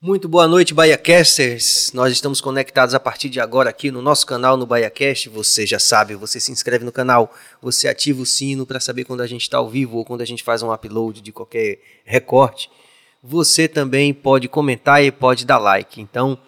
Muito boa noite, BahiaCasters. Nós estamos conectados a partir de agora aqui no nosso canal no BahiaCast. Você já sabe, você se inscreve no canal, você ativa o sino para saber quando a gente está ao vivo ou quando a gente faz um upload de qualquer recorte. Você também pode comentar e pode dar like. Então,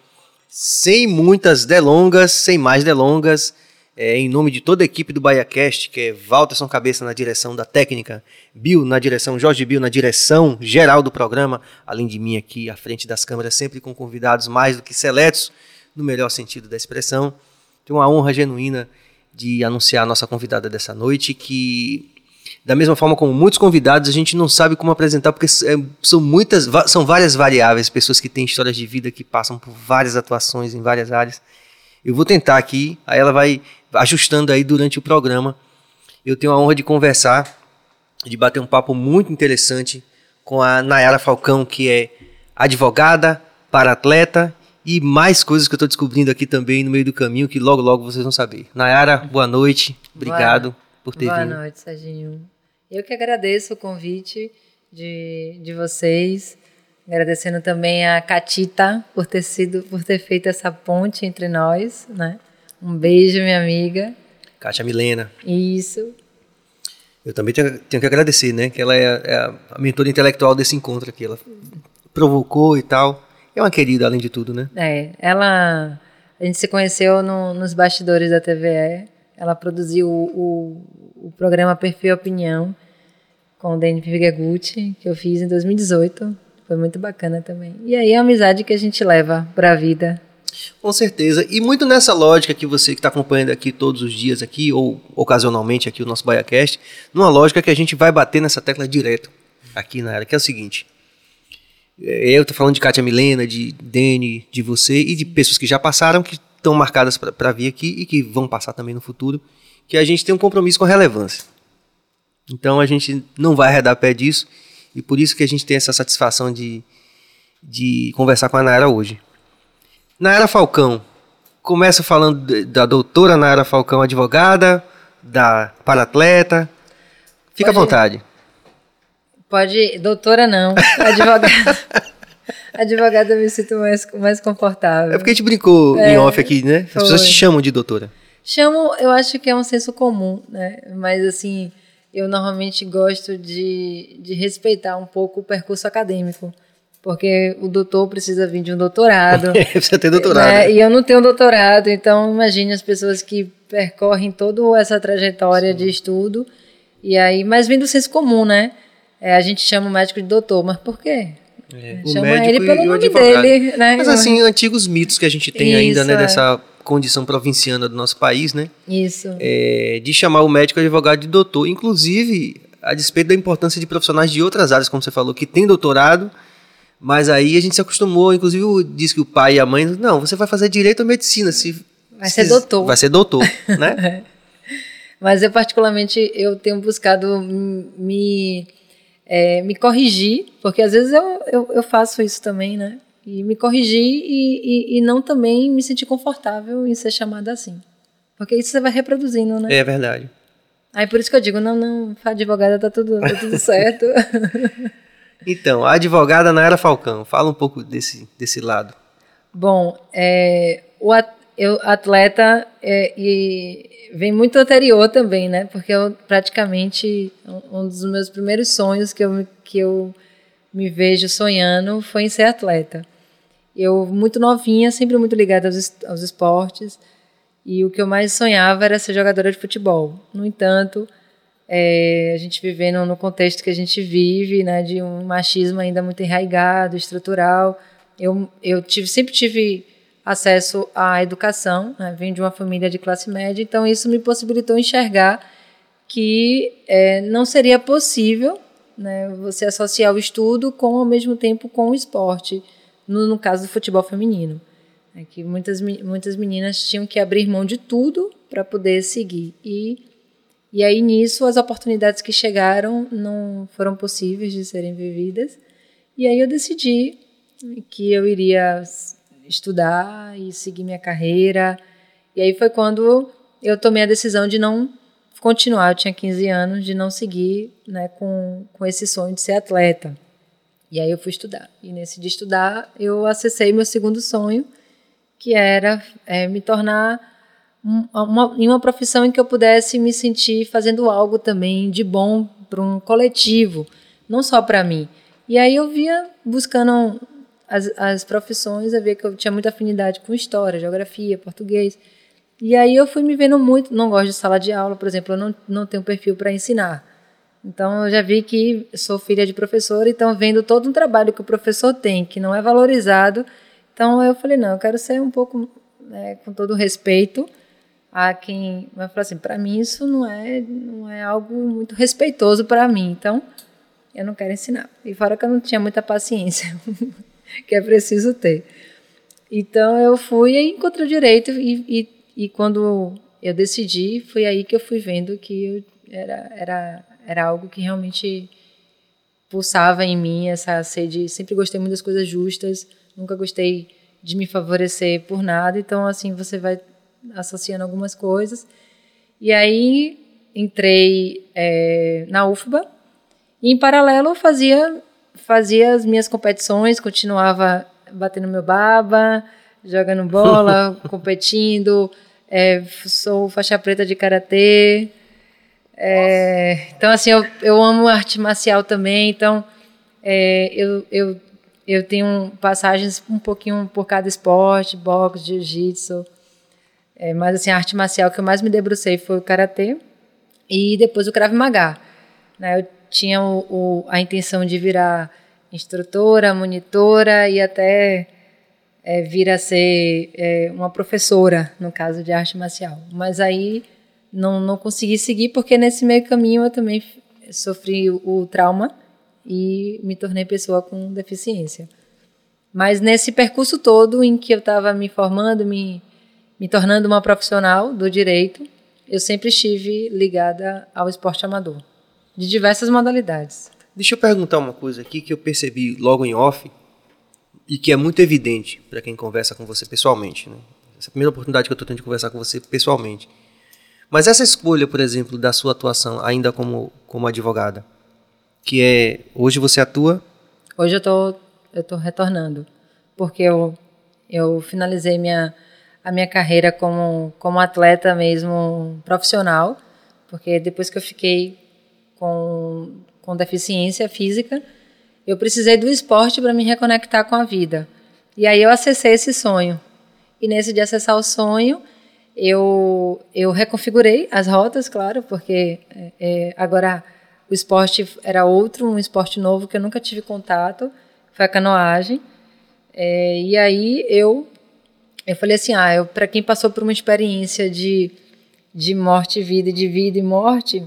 sem muitas delongas, sem mais delongas, é, em nome de toda a equipe do BahiaCast, que é Walterson Cabeça na direção da técnica, Bill na direção, Jorge Bill na direção geral do programa, além de mim aqui à frente das câmeras, sempre com convidados mais do que seletos, no melhor sentido da expressão. Tenho uma honra genuína de anunciar a nossa convidada dessa noite, que da mesma forma como muitos convidados, a gente não sabe como apresentar, porque é, são muitas, são várias variáveis, pessoas que têm histórias de vida que passam por várias atuações em várias áreas. Eu vou tentar aqui, aí ela vai ajustando aí durante o programa. Eu tenho a honra de conversar, de bater um papo muito interessante com a Nayara Falcão, que é advogada, para-atleta e mais coisas que eu estou descobrindo aqui também no meio do caminho que logo, logo vocês vão saber. Nayara, boa noite. Obrigado boa, por ter boa vindo. Boa noite, Serginho. Eu que agradeço o convite de, de vocês. Agradecendo também a Catita por ter sido, por ter feito essa ponte entre nós, né? Um beijo, minha amiga. Kátia Milena. Isso. Eu também tenho, tenho que agradecer, né? Que ela é, é, a mentora intelectual desse encontro aqui. Ela provocou e tal. É uma querida, além de tudo, né? É. Ela. A gente se conheceu no, nos bastidores da TVE. Ela produziu o, o, o programa Perfil Opinião com o Dani Vigagutti, que eu fiz em 2018. Foi muito bacana também. E aí a amizade que a gente leva para a vida. Com certeza. E muito nessa lógica que você que está acompanhando aqui todos os dias aqui, ou ocasionalmente aqui o nosso BaiaCast, numa lógica que a gente vai bater nessa tecla direto aqui na área, que é o seguinte. Eu estou falando de Kátia Milena, de Dani, de você e de pessoas que já passaram, que estão marcadas para vir aqui e que vão passar também no futuro, que a gente tem um compromisso com a relevância. Então a gente não vai arredar pé disso e por isso que a gente tem essa satisfação de, de conversar com a Nayara hoje. Nayara Falcão, começa falando da doutora Nayara Falcão, advogada, da para-atleta. Fica Pode- à vontade. Pode. Doutora não. Advogada. Advogada eu me sinto mais, mais confortável. É porque a gente brincou em off aqui, né? As pessoas foi. te chamam de doutora. Chamo, eu acho que é um senso comum, né? Mas assim, eu normalmente gosto de, de respeitar um pouco o percurso acadêmico. Porque o doutor precisa vir de um doutorado. Precisa ter doutorado. né? E eu não tenho doutorado, então imagine as pessoas que percorrem toda essa trajetória de estudo. E aí, mas vem do senso comum, né? É, a gente chama o médico de doutor, mas por quê? É, o Chama médico ele pelo nome advogado. dele, né? Mas assim, antigos mitos que a gente tem ainda, Isso, né? é. Dessa condição provinciana do nosso país, né? Isso. é, de chamar o médico advogado de doutor. Inclusive, a despeito da importância de profissionais de outras áreas, como você falou, que tem doutorado, mas aí a gente se acostumou, inclusive diz que o pai e a mãe, não, você vai fazer direito ou medicina. Se, Vai se- ser doutor. Vai ser doutor, né? Mas eu, particularmente, eu tenho buscado me, é, me corrigir, porque às vezes eu, eu, eu faço isso também, né? E me corrigir e, e, e não também me sentir confortável em ser chamada assim. Porque isso você vai reproduzindo, né? é verdade. Aí por isso que eu digo, não, não, advogada tá tudo, tá tudo certo. Então, a advogada Nayara Falcão, fala um pouco desse, desse lado. Bom, é, o eu, atleta é, vem muito anterior também, né? Porque eu praticamente um- dos meus primeiros sonhos que eu, que eu me vejo sonhando foi em ser atleta. Eu muito novinha, sempre muito ligada aos, aos esportes e o que eu mais sonhava era ser jogadora de futebol. No entanto, é, a gente vivendo no contexto que a gente vive, né, de um machismo ainda muito enraigado, estrutural, eu, eu tive, sempre tive acesso à educação, né, vim de uma família de classe média, então isso me possibilitou enxergar que é, não seria possível né, você associar o estudo com, ao mesmo tempo, com o esporte, no, no caso do futebol feminino. É que muitas, muitas meninas tinham que abrir mão de tudo para poder seguir. E, e aí, nisso, as oportunidades que chegaram não foram possíveis de serem vividas. E aí eu decidi que eu iria estudar e seguir minha carreira. E aí foi quando eu tomei a decisão de não continuar. Eu tinha 15 anos, de não seguir né, com, com esse sonho de ser atleta. E aí eu fui estudar. E nesse de estudar, eu acessei meu segundo sonho, que era é, me tornar uma, em uma profissão em que eu pudesse me sentir fazendo algo também de bom para um coletivo, não só para mim. E aí eu via buscando as, as profissões, eu via que eu tinha muita afinidade com história, geografia, português. E aí eu fui me vendo muito, não gosto de sala de aula, por exemplo, eu não, não tenho perfil para ensinar. Então eu já vi que sou filha de professor, então vendo todo um trabalho que o professor tem, que não é valorizado, então eu falei, não, eu quero ser um pouco, né, com todo respeito a quem vai falar assim, para mim isso não é, não é algo muito respeitoso para mim, então eu não quero ensinar. E fora que eu não tinha muita paciência, que é preciso ter. Então eu fui e encontrei o direito e, e e quando eu decidi, foi aí que eu fui vendo que eu, era, era, era algo que realmente pulsava em mim, essa sede. Sempre gostei muito das coisas justas, nunca gostei de me favorecer por nada. Então, assim, você vai associando algumas coisas. E aí entrei é, na UFBA e, em paralelo, fazia, fazia as minhas competições, continuava batendo meu baba, jogando bola, competindo. É, sou faixa preta de karatê. É, então, assim, eu, eu amo arte marcial também. Então, é, eu, eu, eu tenho passagens um pouquinho por cada esporte, boxe, jiu-jitsu. É, mas, assim, a arte marcial que eu mais me debrucei foi o karatê e depois o Krav Maga. Né? Eu tinha o, o, a intenção de virar instrutora, monitora e até é, vir a ser é, uma professora, no caso de arte marcial. Mas aí não, não consegui seguir, porque nesse meio caminho eu também sofri o, o trauma e me tornei pessoa com deficiência. Mas nesse percurso todo em que eu estava me formando, me, me tornando uma profissional do direito, eu sempre estive ligada ao esporte amador, de diversas modalidades. Deixa eu perguntar uma coisa aqui que eu percebi logo em off, e que é muito evidente para quem conversa com você pessoalmente. Né? Essa é a primeira oportunidade que eu estou tendo de conversar com você pessoalmente. Mas essa escolha, por exemplo, da sua atuação ainda como, como advogada, que é hoje você atua? Hoje eu tô tô retornando, porque eu eu finalizei minha a minha carreira como como atleta mesmo profissional, porque depois que eu fiquei com com deficiência física, eu precisei do esporte para me reconectar com a vida. E aí eu acessei esse sonho. E nesse de acessar o sonho, eu, eu reconfigurei as rotas, claro, porque é, é, agora o esporte era outro, um esporte novo que eu nunca tive contato, foi a canoagem. É, e aí eu, eu falei assim, ah, para quem passou por uma experiência de, de morte e vida, de vida e morte,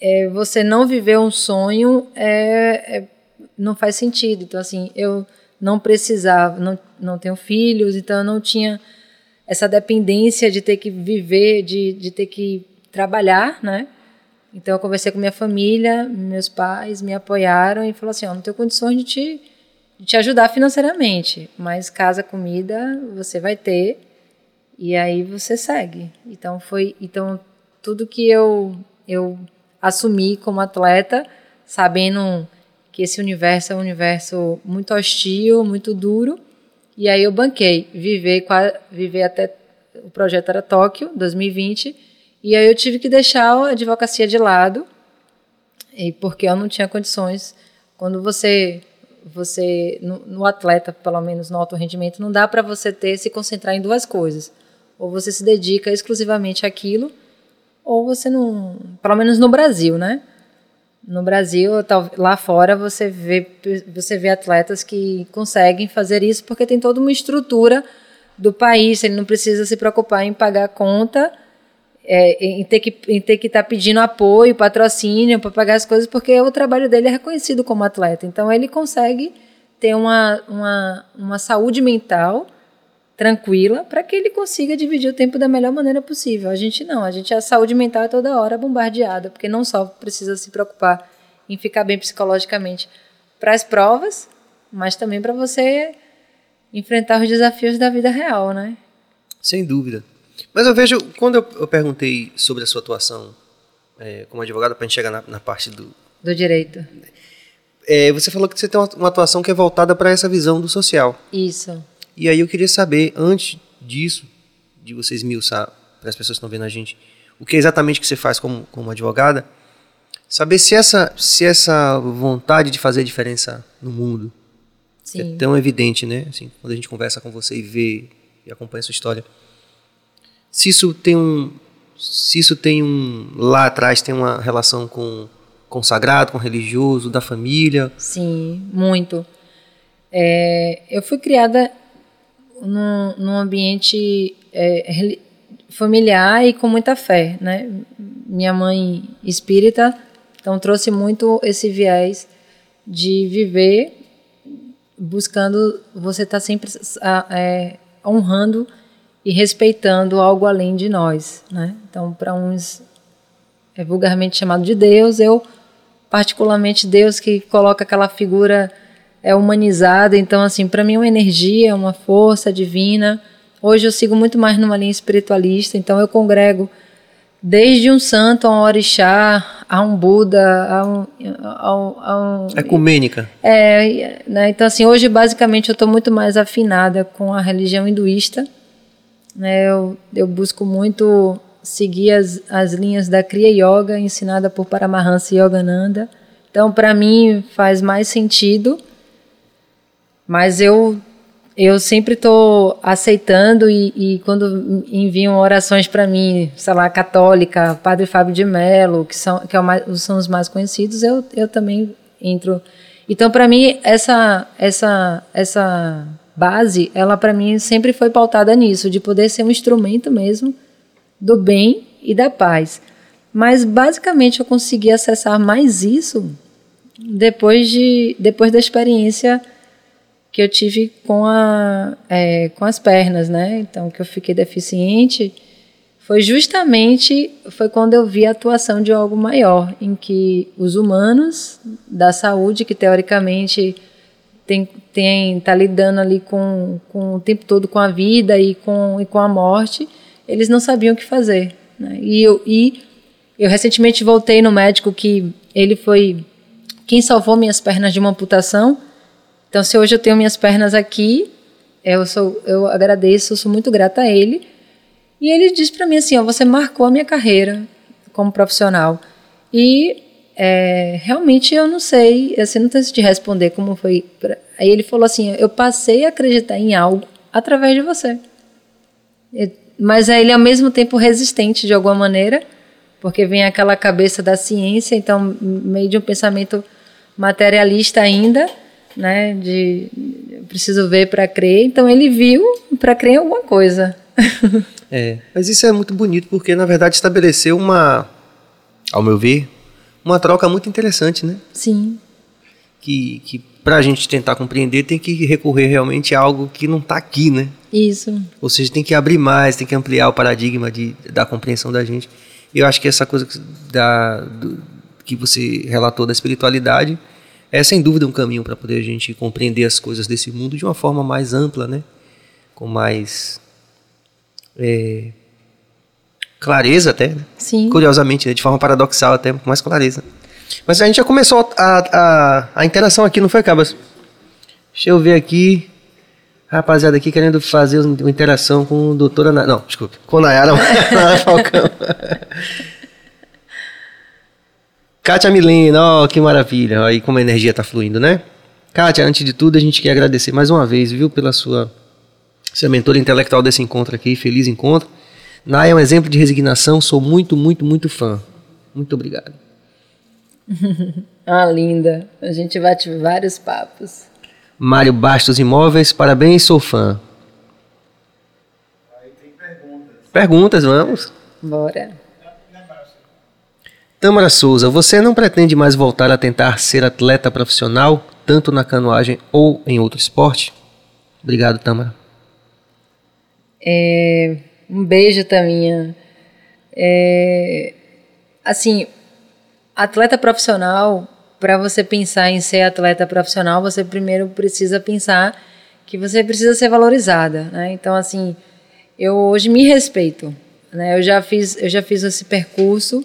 é, você não viver um sonho é, é não faz sentido. Então, assim, eu não precisava, não, não tenho filhos, então eu não tinha essa dependência de ter que viver, de, de ter que trabalhar, né? Então eu conversei com minha família, meus pais me apoiaram e falou assim, ó, oh, não tenho condições de te, te ajudar financeiramente, mas casa, comida, você vai ter e aí você segue. Então foi, então tudo que eu eu assumi como atleta, sabendo que esse universo é um universo muito hostil, muito duro. E aí eu banquei, viver, viver até o projeto era Tóquio, 2020, e aí eu tive que deixar a advocacia de lado, e porque eu não tinha condições. Quando você você no, no atleta, pelo menos no alto rendimento, não dá para você ter se concentrar em duas coisas. Ou você se dedica exclusivamente àquilo, ou você não, pelo menos no Brasil, né? No Brasil, lá fora, você vê, você vê atletas que conseguem fazer isso porque tem toda uma estrutura do país. Ele não precisa se preocupar em pagar conta, é, em ter que em ter que estar tá pedindo apoio, patrocínio para pagar as coisas, porque o trabalho dele é reconhecido como atleta. Então, ele consegue ter uma, uma, uma saúde mental tranquila para que ele consiga dividir o tempo da melhor maneira possível. A gente não, a gente a saúde mental é toda hora bombardeada, porque não só precisa se preocupar em ficar bem psicologicamente para as provas, mas também para você enfrentar os desafios da vida real, né? Sem dúvida. Mas eu vejo, quando eu, eu perguntei sobre a sua atuação é, como advogada, para a gente chegar na, na parte do... Do direito. é, você falou que você tem uma, uma atuação que é voltada para essa visão do social. Isso. E aí eu queria saber, antes disso, de você esmiuçar para as pessoas que estão vendo a gente, o que é exatamente que você faz como, como advogada, saber se essa, se essa vontade de fazer diferença no mundo é Sim. tão evidente, né? Assim, quando a gente conversa com você e vê e acompanha a sua história. Se isso tem um, se isso tem um lá atrás tem uma relação com com sagrado, com religioso, da família. Sim, muito. É, eu fui criada num, num ambiente é, familiar e com muita fé, né? Minha mãe espírita, então trouxe muito esse viés de viver buscando você estar sempre é, honrando e respeitando algo além de nós, né? Então, para uns é vulgarmente chamado de Deus, eu particularmente Deus que coloca aquela figura é humanizada, então assim, para mim é uma energia, uma força divina. Hoje eu sigo muito mais numa linha espiritualista, então eu congrego desde um santo a um orixá, a um Buda, a um, a um, a um Ecumênica. é, né, então assim, hoje basicamente eu estou muito mais afinada com a religião hinduísta. Né, eu, eu busco muito seguir as, as linhas da Kriya Yoga, ensinada por Paramahansa Yogananda. Então, para mim, faz mais sentido. Mas eu eu sempre estou aceitando e, e quando enviam orações para mim, sei lá, católica, Padre Fábio de Mello, que são que é mais, são os mais conhecidos, eu, eu também entro. Então, para mim, essa essa essa base, ela para mim sempre foi pautada nisso, de poder ser um instrumento mesmo do bem e da paz. Mas basicamente eu consegui acessar mais isso depois de depois da experiência que eu tive com a é, com as pernas, né? Então que eu fiquei deficiente foi justamente foi quando eu vi a atuação de algo maior, em que os humanos da saúde que teoricamente tem tem tá lidando ali com, com o tempo todo com a vida e com e com a morte, eles não sabiam o que fazer, né? E eu e eu recentemente voltei no médico que ele foi quem salvou minhas pernas de uma amputação. Então, se hoje eu tenho minhas pernas aqui, eu sou, eu agradeço, eu sou muito grata a ele. E ele disse para mim assim, ó, você marcou a minha carreira como profissional. E é, realmente eu não sei, assim, não sei se te responder como foi. pra- Aí ele falou assim, eu passei a acreditar em algo através de você. E- Mas aí ele é ao mesmo tempo resistente de alguma maneira, porque vem aquela cabeça da ciência, então meio de um pensamento materialista ainda, né? De eu preciso ver para crer. Então ele viu para crer em alguma coisa. É, mas isso é muito bonito porque na verdade estabeleceu uma, ao meu ver, uma troca muito interessante, né? Sim, Que, que para a gente tentar compreender tem que recorrer realmente a algo que não está aqui, né? isso. Ou seja, tem que abrir mais, tem que ampliar o paradigma de, da compreensão da gente. E eu acho que essa coisa que- da, do- que você relatou da espiritualidade é sem dúvida um caminho para poder a gente compreender as coisas desse mundo de uma forma mais ampla, né? Com mais é, clareza até, né? Sim. curiosamente, né? de forma paradoxal até, com mais clareza. Mas a gente já começou a, a, a interação aqui, não foi, Cabas? Deixa eu ver aqui. Rapaziada aqui querendo fazer uma interação com o doutora... Na... Não, desculpe. Com Nayara Nayara Falcão. Kátia Milena, ó, que maravilha. Aí como a energia tá fluindo, né? Kátia, antes de tudo, a gente quer agradecer mais uma vez, viu, pela sua ser mentora intelectual desse encontro aqui, feliz encontro. Naya é um exemplo de resignação, sou muito, muito, muito fã. Muito obrigado. Ah, linda. A gente bate vários papos. Mário Bastos Imóveis, parabéns, sou fã. Perguntas, vamos. Bora. Tâmara Souza, você não pretende mais voltar a tentar ser atleta profissional, tanto na canoagem ou em outro esporte? Obrigado, Tâmara. É, um beijo, Taminha. É, assim, atleta profissional, para você pensar em ser atleta profissional, você primeiro precisa pensar que você precisa ser valorizada, né? Então, assim, eu hoje me respeito, né? Eu já fiz, eu já fiz esse percurso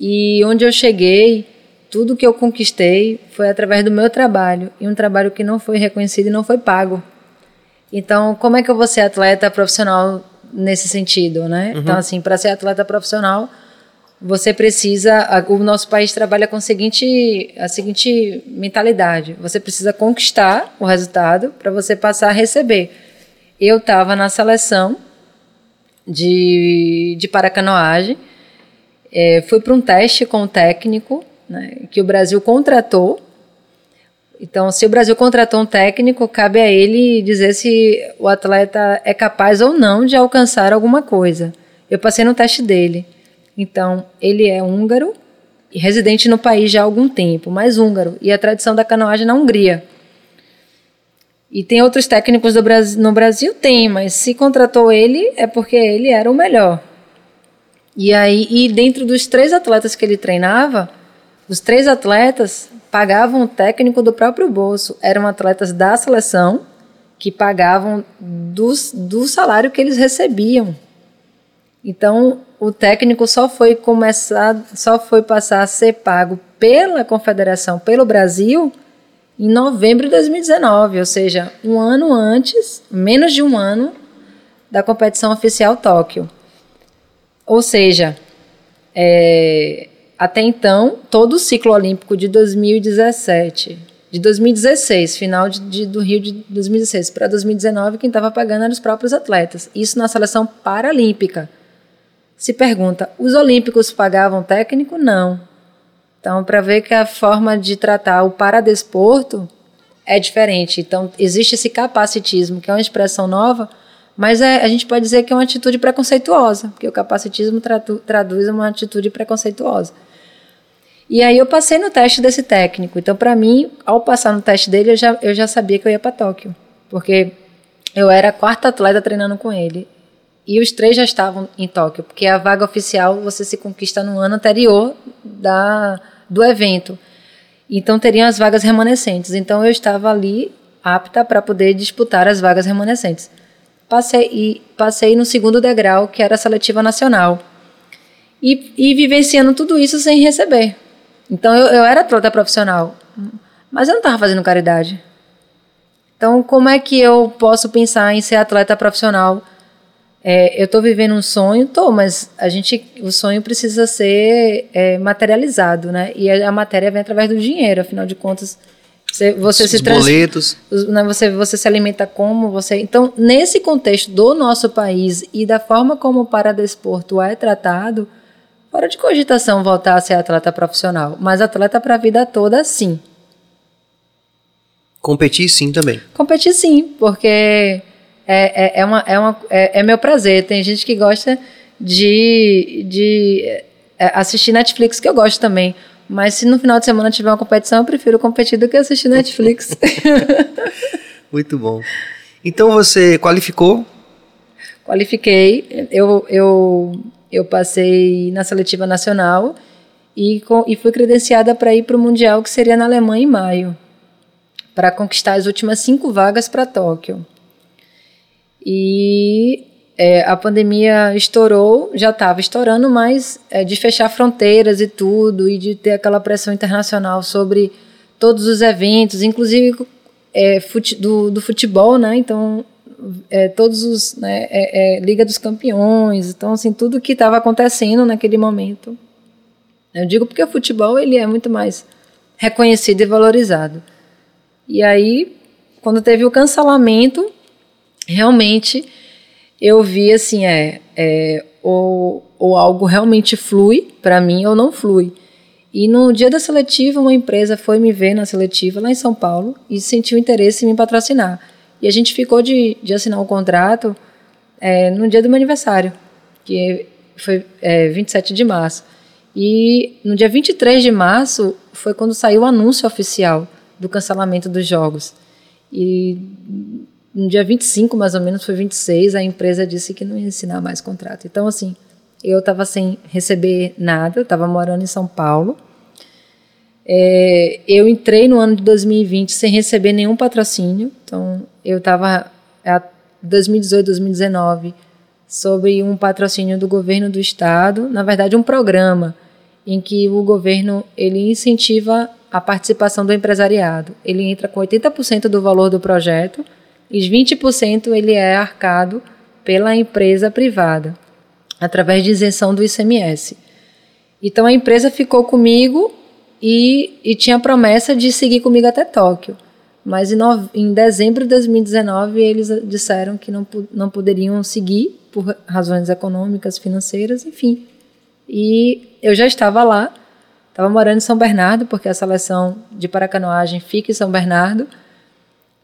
e onde eu cheguei, tudo que eu conquistei foi através do meu trabalho e um trabalho que não foi reconhecido e não foi pago. Então, como é que eu vou ser atleta profissional nesse sentido, né? Uhum. Então, assim, para ser atleta profissional, você precisa. O nosso país trabalha com a seguinte, a seguinte mentalidade: você precisa conquistar o resultado para você passar a receber. Eu estava na seleção de, de paracanoagem, é, fui para um teste com o técnico né, que o Brasil contratou. Então, se o Brasil contratou um técnico, cabe a ele dizer se o atleta é capaz ou não de alcançar alguma coisa. Eu passei no teste dele. Então, ele é húngaro e residente no país já há algum tempo, mas húngaro, e a tradição da canoagem na Hungria. E tem outros técnicos Brasil, no Brasil? Tem, mas se contratou ele é porque ele era o melhor. E aí, e dentro dos três atletas que ele treinava, os três atletas pagavam o técnico do próprio bolso. Eram atletas da seleção que pagavam do, do salário que eles recebiam. Então, o técnico só foi começar, só foi passar a ser pago pela confederação, pelo Brasil, em novembro de 2019, ou seja, um ano antes, menos de um ano da competição oficial Tóquio. Ou seja, é, até então, todo o ciclo olímpico de 2017, de 2016, final de, de, do Rio de 2016 para 2019, quem estava pagando eram os próprios atletas. Isso na seleção paralímpica. Se pergunta, os olímpicos pagavam técnico? Não. Então, para ver que a forma de tratar o paradesporto é diferente. Então, existe esse capacitismo, que é uma expressão nova, mas é, a gente pode dizer que é uma atitude preconceituosa, porque o capacitismo tradu, traduz uma atitude preconceituosa. E aí eu passei no teste desse técnico. Então, para mim, ao passar no teste dele, eu já, eu já sabia que eu ia para Tóquio, porque eu era a quarta atleta treinando com ele. E os três já estavam em Tóquio, porque a vaga oficial você se conquista no ano anterior da, do evento. Então teriam as vagas remanescentes. Então eu estava ali apta para poder disputar as vagas remanescentes. Passei, passei no segundo degrau, que era a seletiva nacional. E, e vivenciando tudo isso sem receber. Então eu, eu era atleta profissional, mas eu não estava fazendo caridade. Então, como é que eu posso pensar em ser atleta profissional? É, eu estou vivendo um sonho, tô, mas a gente, o sonho precisa ser é, materializado, né? E a, a, matéria vem através do dinheiro, afinal de contas, você, você Os se trans, boletos, né, você você se alimenta como você. Então, nesse contexto do nosso país e da forma como o paradesporto é tratado, Fora de cogitação voltar a ser atleta profissional, mas atleta para a vida toda, sim. Competir sim também. Competir sim, porque é, é, é, uma, é, uma, é, é meu prazer. Tem gente que gosta de, de é, assistir Netflix, que eu gosto também. Mas se no final de semana tiver uma competição, eu prefiro competir do que assistir Netflix. Muito bom. Então você qualificou? Qualifiquei. Eu, eu eu passei na seletiva nacional e, com, e fui credenciada para ir para o Mundial, que seria na Alemanha em maio, para conquistar as últimas cinco vagas para Tóquio. E é, a pandemia estourou, já estava estourando, mas é, de fechar fronteiras e tudo, e de ter aquela pressão internacional sobre todos os eventos, inclusive é, fute, do, do futebol, né? Então é, todos os né, é, é, Liga dos Campeões, então assim tudo que estava acontecendo naquele momento. Eu digo porque o futebol ele é muito mais reconhecido e valorizado. E aí, quando teve o cancelamento, realmente eu vi assim é, é ou, ou algo realmente flui para mim ou não flui. E no dia da seletiva, uma empresa foi me ver na seletiva lá em São Paulo e sentiu interesse em me patrocinar. E a gente ficou de, de assinar o contrato é, no dia do meu aniversário, que foi é, 27 de março. E no dia 23 de março foi quando saiu o anúncio oficial do cancelamento dos jogos. E no dia 25, mais ou menos, foi 26, a empresa disse que não ia assinar mais contrato. Então, assim, eu estava sem receber nada, estava morando em São Paulo. É, eu entrei no ano de 2020 sem receber nenhum patrocínio, então eu estava em 2018, 2019 sobre um patrocínio do governo do estado, na verdade um programa. em que o governo ele incentiva a participação do empresariado. Ele entra com 80% do valor do projeto e 20% ele é arcado pela empresa privada, através de isenção do ICMS. Então a empresa ficou comigo e, e tinha promessa de seguir comigo até Tóquio. Mas em, em dezembro de 2019 eles disseram que não, não poderiam seguir por razões econômicas, financeiras, enfim. E eu já estava lá, estava morando em São Bernardo, porque a seleção de paracanoagem fica em São Bernardo.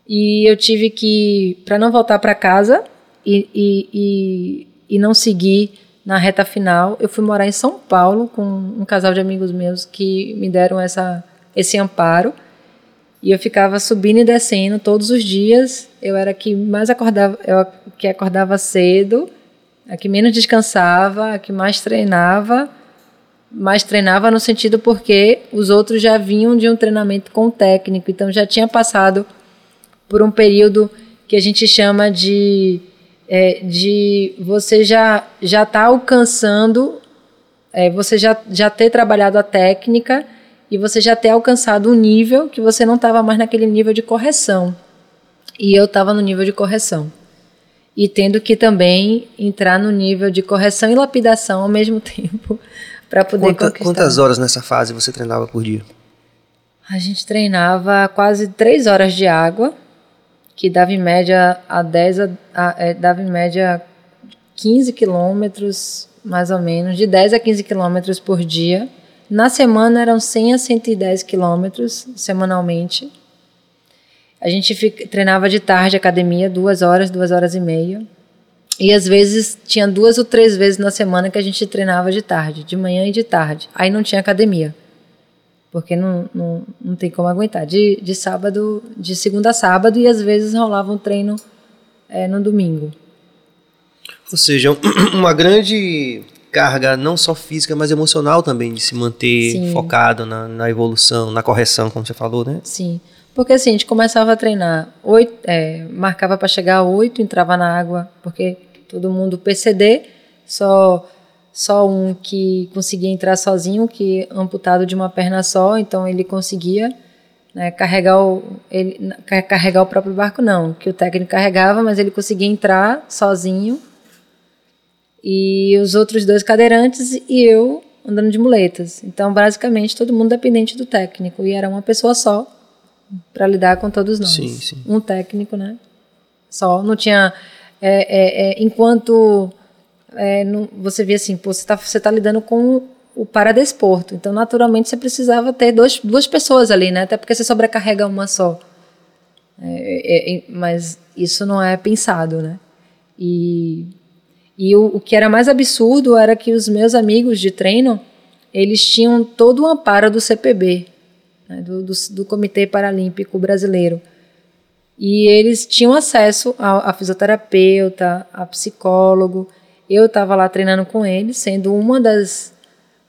E eu tive que, para não voltar para casa e, e, e, e não seguir na reta final, eu fui morar em São Paulo com um casal de amigos meus que me deram essa, esse amparo. E eu ficava subindo e descendo todos os dias. Eu era a que mais acordava, eu que acordava cedo, a que menos descansava, a que mais treinava. Mais treinava no sentido porque os outros já vinham de um treinamento com o técnico, então já tinha passado por um período que a gente chama de é, de você já já está alcançando, é, você já já ter trabalhado a técnica e você já ter alcançado um nível que você não estava mais naquele nível de correção. E eu estava no nível de correção. E tendo que também entrar no nível de correção e lapidação ao mesmo tempo para poder Quanta, conquistar. Quantas horas nessa fase você treinava por dia? A gente treinava quase três horas de água, que dava em média a 10 a, a, é, dava em média 15 quilômetros, mais ou menos, de 10 a 15 quilômetros por dia. Na semana eram 100 a 110 quilômetros semanalmente. A gente fica, treinava de tarde academia, duas horas, duas horas e meia. E às vezes tinha duas ou três vezes na semana que a gente treinava de tarde, de manhã e de tarde. Aí não tinha academia, porque não, não, não tem como aguentar. De, de sábado, de segunda a sábado, e às vezes rolava um treino é, no domingo. Ou seja, uma grande carga não só física, mas emocional também, de se manter Sim. focado na, na, evolução, na correção, como você falou, né? Sim. Porque assim, a gente começava a treinar, oito, é, marcava para chegar a oito, entrava na água, porque todo mundo PCD, só, só um que conseguia entrar sozinho, que amputado de uma perna só, então ele conseguia né, carregar, o, ele, carregar o próprio barco, não, que o técnico carregava, mas ele conseguia entrar sozinho e os outros dois cadeirantes e eu andando de muletas. Então, basicamente, todo mundo dependente do técnico e era uma pessoa só para lidar com todos nós. Sim, sim. Um técnico, né? Só. Não tinha. É, é, é, enquanto é, não, você via assim, pô, você está você tá lidando com o paradesporto. Então, naturalmente, você precisava ter dois, duas pessoas ali, né? Até porque você sobrecarrega uma só. É, é, mas isso não é pensado, né? E e o, o que era mais absurdo era que os meus amigos de treino, eles tinham todo o amparo do CPB, né, do, do, do, Comitê Paralímpico Brasileiro. E eles tinham acesso a, a fisioterapeuta, a psicólogo. Eu estava lá treinando com eles, sendo uma das,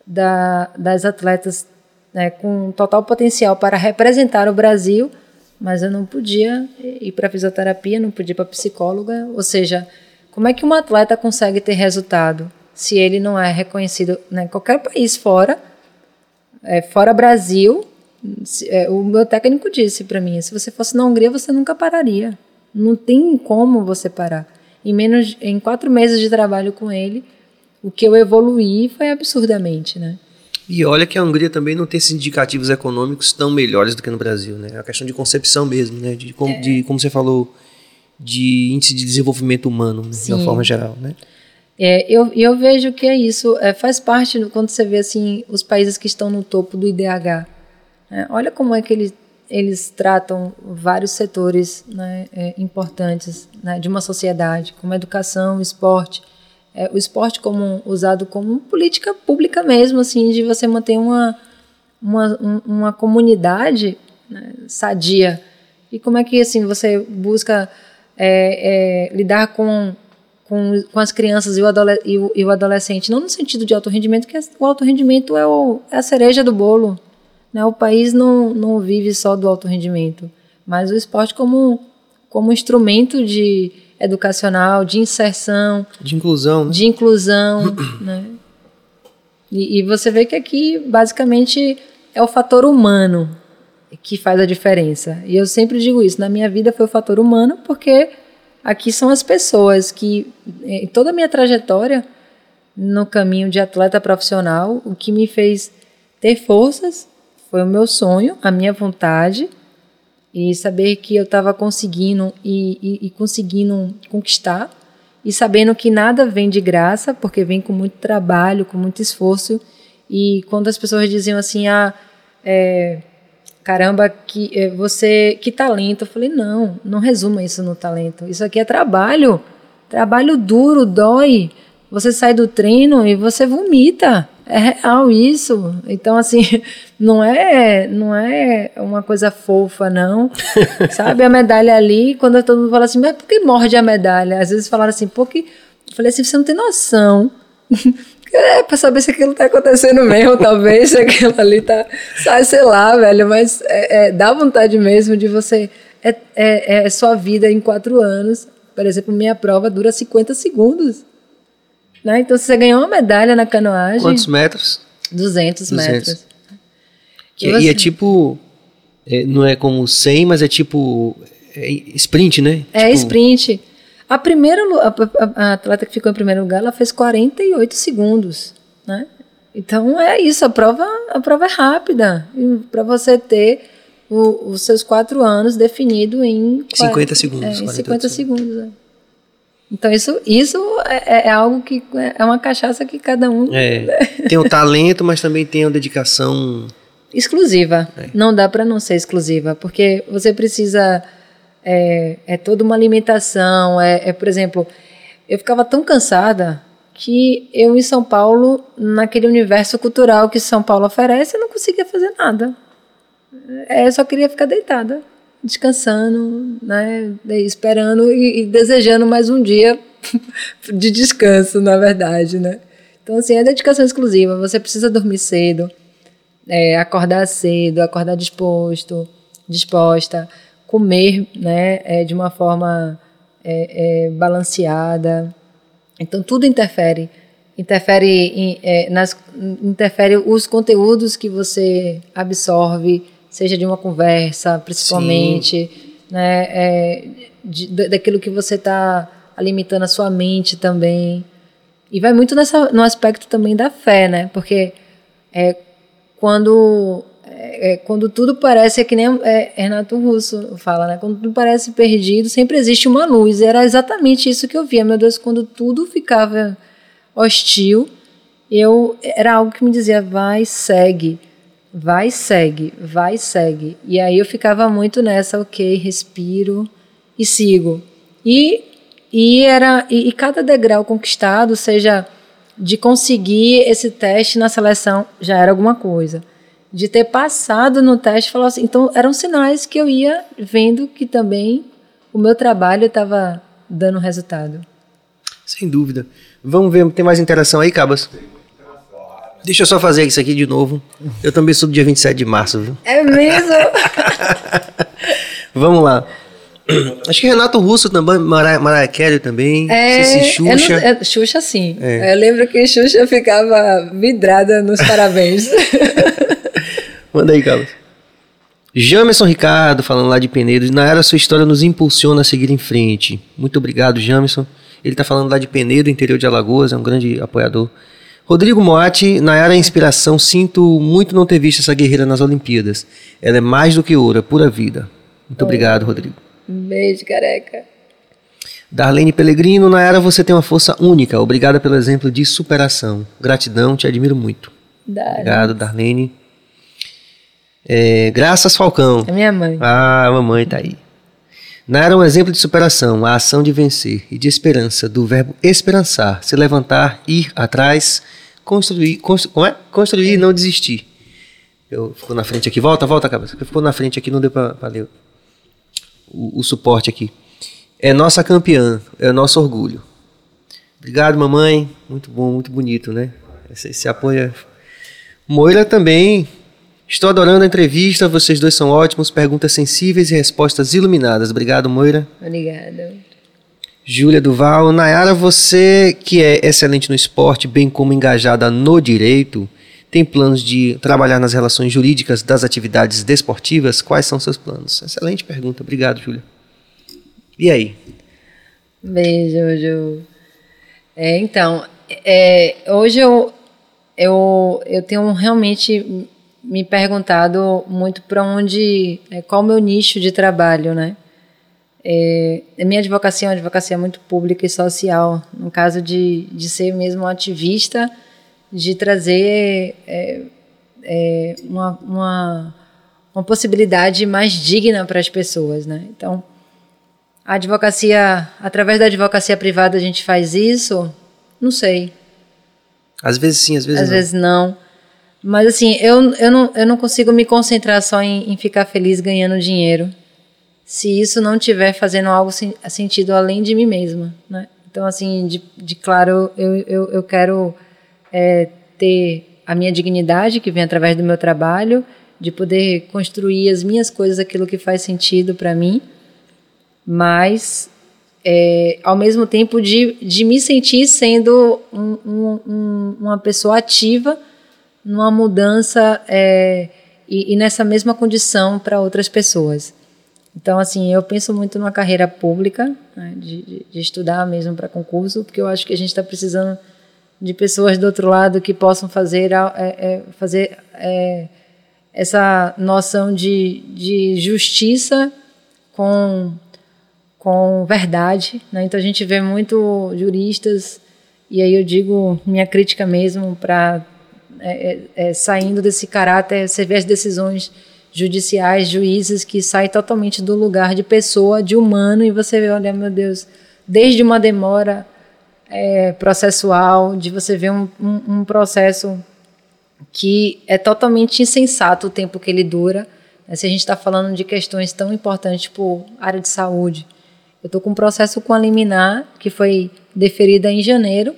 da, das atletas né, com total potencial para representar o Brasil, mas eu não podia ir para fisioterapia, não podia ir para psicóloga, ou seja, como é que um atleta consegue ter resultado se ele não é reconhecido né, em qualquer país fora, é, fora Brasil? Se, é, o meu técnico disse para mim: se você fosse na Hungria, você nunca pararia. Não tem como você parar. Em menos, em quatro meses de trabalho com ele, o que eu evoluí foi absurdamente, né? E olha que a Hungria também não tem esses indicativos econômicos tão melhores do que no Brasil, né? É uma questão de concepção mesmo, né? De, de, é. de como você falou, de índice de desenvolvimento humano, Sim. de uma forma geral, né? É, eu, eu vejo que é isso, é, faz parte quando você vê assim os países que estão no topo do IDH. Né? Olha como é que eles, eles tratam vários setores né, é, importantes né, de uma sociedade, como educação, esporte. É, o esporte como usado como política pública mesmo, assim, de você manter uma, uma, uma comunidade né, sadia. E como é que assim você busca é, é, lidar com, com, com, as crianças e o, e, o, e o, adolescente, não no sentido de alto rendimento, que o alto rendimento é, o, é a cereja do bolo. Né? O país não, não vive só do alto rendimento, mas o esporte como, como instrumento de educacional, de inserção, de inclusão, né? de inclusão, né? E, e você vê que aqui, basicamente, é o fator humano que faz a diferença. E eu sempre digo isso, na minha vida foi o fator humano, porque aqui são as pessoas que, em toda a minha trajetória no caminho de atleta profissional, o que me fez ter forças foi o meu sonho, a minha vontade e saber que eu estava conseguindo e, e, e, conseguindo conquistar e sabendo que nada vem de graça, porque vem com muito trabalho, com muito esforço. E quando as pessoas diziam assim, ah, é, caramba, que é, você, que talento, eu falei, não, não resuma isso no talento. Isso aqui é trabalho, trabalho duro, dói. Você sai do treino e você vomita. É real isso. Então, assim, não é, não é uma coisa fofa, não. Sabe, a medalha ali, quando todo mundo fala assim, mas por que morde a medalha? Às vezes falaram assim, porque. Eu falei assim, você não tem noção. É, pra saber se aquilo tá acontecendo mesmo, talvez, se aquilo ali tá. Sai, sei lá, velho, mas é, é, dá vontade mesmo de você. É, é, é sua vida em quatro anos. Por exemplo, minha prova dura 50 segundos. Né? Então, se você ganhou uma medalha na canoagem. Quantos metros? 200, 200. metros. E, e, é tipo. É, não é como 100, mas é tipo. É sprint, né? É tipo... sprint. A primeira a, a, a, atleta que ficou em primeiro lugar, ela fez 48 segundos, né? Então é isso, a prova, a prova é rápida. Para você ter o, os seus quatro anos definido em 50 segundos. É, em 50 segundos. É. Então isso, isso é, é, é, algo que é uma cachaça que cada um é, tem o talento, mas também tem a dedicação exclusiva. É. Não dá para não ser exclusiva, porque você precisa é, é toda uma alimentação. É, é, por exemplo, eu ficava tão cansada que eu em São Paulo, naquele universo cultural que São Paulo oferece, eu não conseguia fazer nada. É, eu só queria ficar deitada descansando, né, esperando e, e desejando mais um dia de descanso, na verdade, né? Então, assim, é dedicação exclusiva. Você precisa dormir cedo, é, acordar cedo, acordar disposto, disposta, comer, né, é, de uma forma é, é balanceada. Então, tudo interfere. Interfere, em, é, nas, interfere os conteúdos que você absorve, seja de uma conversa, principalmente, Sim. né, é, de, daquilo que você está alimentando a sua mente também. E vai muito nessa, no aspecto também da fé, né? Porque é, quando, é, é quando tudo parece, é que nem é, Renato Russo fala, né? Quando tudo parece perdido, sempre existe uma luz. E era exatamente isso que eu via. Meu Deus, quando tudo ficava hostil, eu era algo que me dizia, vai, segue vai segue, vai segue. E aí eu ficava muito nessa, ok, respiro e sigo. E, e era e, e cada degrau conquistado, seja de conseguir esse teste na seleção, já era alguma coisa. De ter passado no teste, falar assim, então eram sinais que eu ia vendo que também o meu trabalho estava dando resultado. Sem dúvida. Vamos ver, tem mais interação aí, Cabas? Deixa eu só fazer isso aqui de novo. Eu também sou do dia 27 de março, viu? É mesmo? Vamos lá. Acho que Renato Russo também, Mariah, Mariah Carey também, é, Cici Xuxa. Não, é, Xuxa sim. É. Eu lembro que Xuxa ficava vidrada nos parabéns. Manda aí, Carlos. Jamerson Ricardo, falando lá de Penedo. Na era sua história nos impulsiona a seguir em frente. Muito obrigado, Jamerson. Ele está falando lá de Penedo, interior de Alagoas, é um grande apoiador Rodrigo Moatti, Nayara é inspiração, sinto muito não ter visto essa guerreira nas Olimpíadas. Ela é mais do que ouro, é pura vida. Muito obrigado, Rodrigo. Um beijo, careca. Darlene Pellegrino, Nayara, você tem uma força única. Obrigada pelo exemplo de superação. Gratidão, te admiro muito. Darlene. Obrigado, Darlene. É, graças, Falcão. É minha mãe. Ah, a mamãe tá aí. Nayara é um exemplo de superação, a ação de vencer e de esperança, do verbo esperançar, se levantar, ir atrás construir, constru, como é? construir e não desistir. Eu ficou na frente aqui, volta, volta, cabeça. Ficou na frente aqui, não deu para ler o, o, suporte aqui. É nossa campeã, é nosso orgulho. Obrigado, mamãe. Muito bom, muito bonito, né? Esse, esse apoio. É... Moira também. Estou adorando a entrevista, vocês dois são ótimos, perguntas sensíveis e respostas iluminadas. Obrigado, Moira. Obrigada. Júlia Duval, Nayara, você que é excelente no esporte, bem como engajada no direito, tem planos de trabalhar nas relações jurídicas das atividades desportivas? Quais são seus planos? Excelente pergunta. Obrigado, Júlia. E aí? Beijo, Ju. É, então, é, hoje eu, eu, eu tenho realmente me perguntado muito para onde, é, qual o meu nicho de trabalho, né? É, a minha advocacia é uma advocacia muito pública e social, no caso de, de ser mesmo um ativista, de trazer é, é, uma, uma, uma possibilidade mais digna para as pessoas, né? Então, a advocacia, através da advocacia privada a gente faz isso? Não sei. Às vezes sim, às vezes às não. Às vezes não. Mas assim, eu, eu, não, eu não consigo me concentrar só em, em ficar feliz ganhando dinheiro se isso não estiver fazendo algo sentido além de mim mesma, né? Então, assim, de, de claro, eu, eu, eu quero é, ter a minha dignidade, que vem através do meu trabalho, de poder construir as minhas coisas, aquilo que faz sentido para mim, mas é, ao mesmo tempo de, de me sentir sendo um, um, uma pessoa ativa numa mudança é, e, e, nessa mesma condição para outras pessoas. Então, assim, eu penso muito numa carreira pública, né, de, de, estudar mesmo para concurso, porque eu acho que a gente está precisando de pessoas do outro lado que possam fazer, é, é, fazer é, essa noção de, de justiça com, com verdade. Né? Então, a gente vê muito juristas, e aí eu digo minha crítica mesmo para é, é, é, saindo desse caráter, você vê as decisões judiciais, juízes que saem totalmente do lugar de pessoa, de humano, e você vê, olha, meu Deus, desde uma demora é, processual, de você ver um, um, um, processo que é totalmente insensato o tempo que ele dura. Né? Se a gente está falando de questões tão importantes, tipo área de saúde. Eu estou com um processo com a liminar, que foi deferida em janeiro,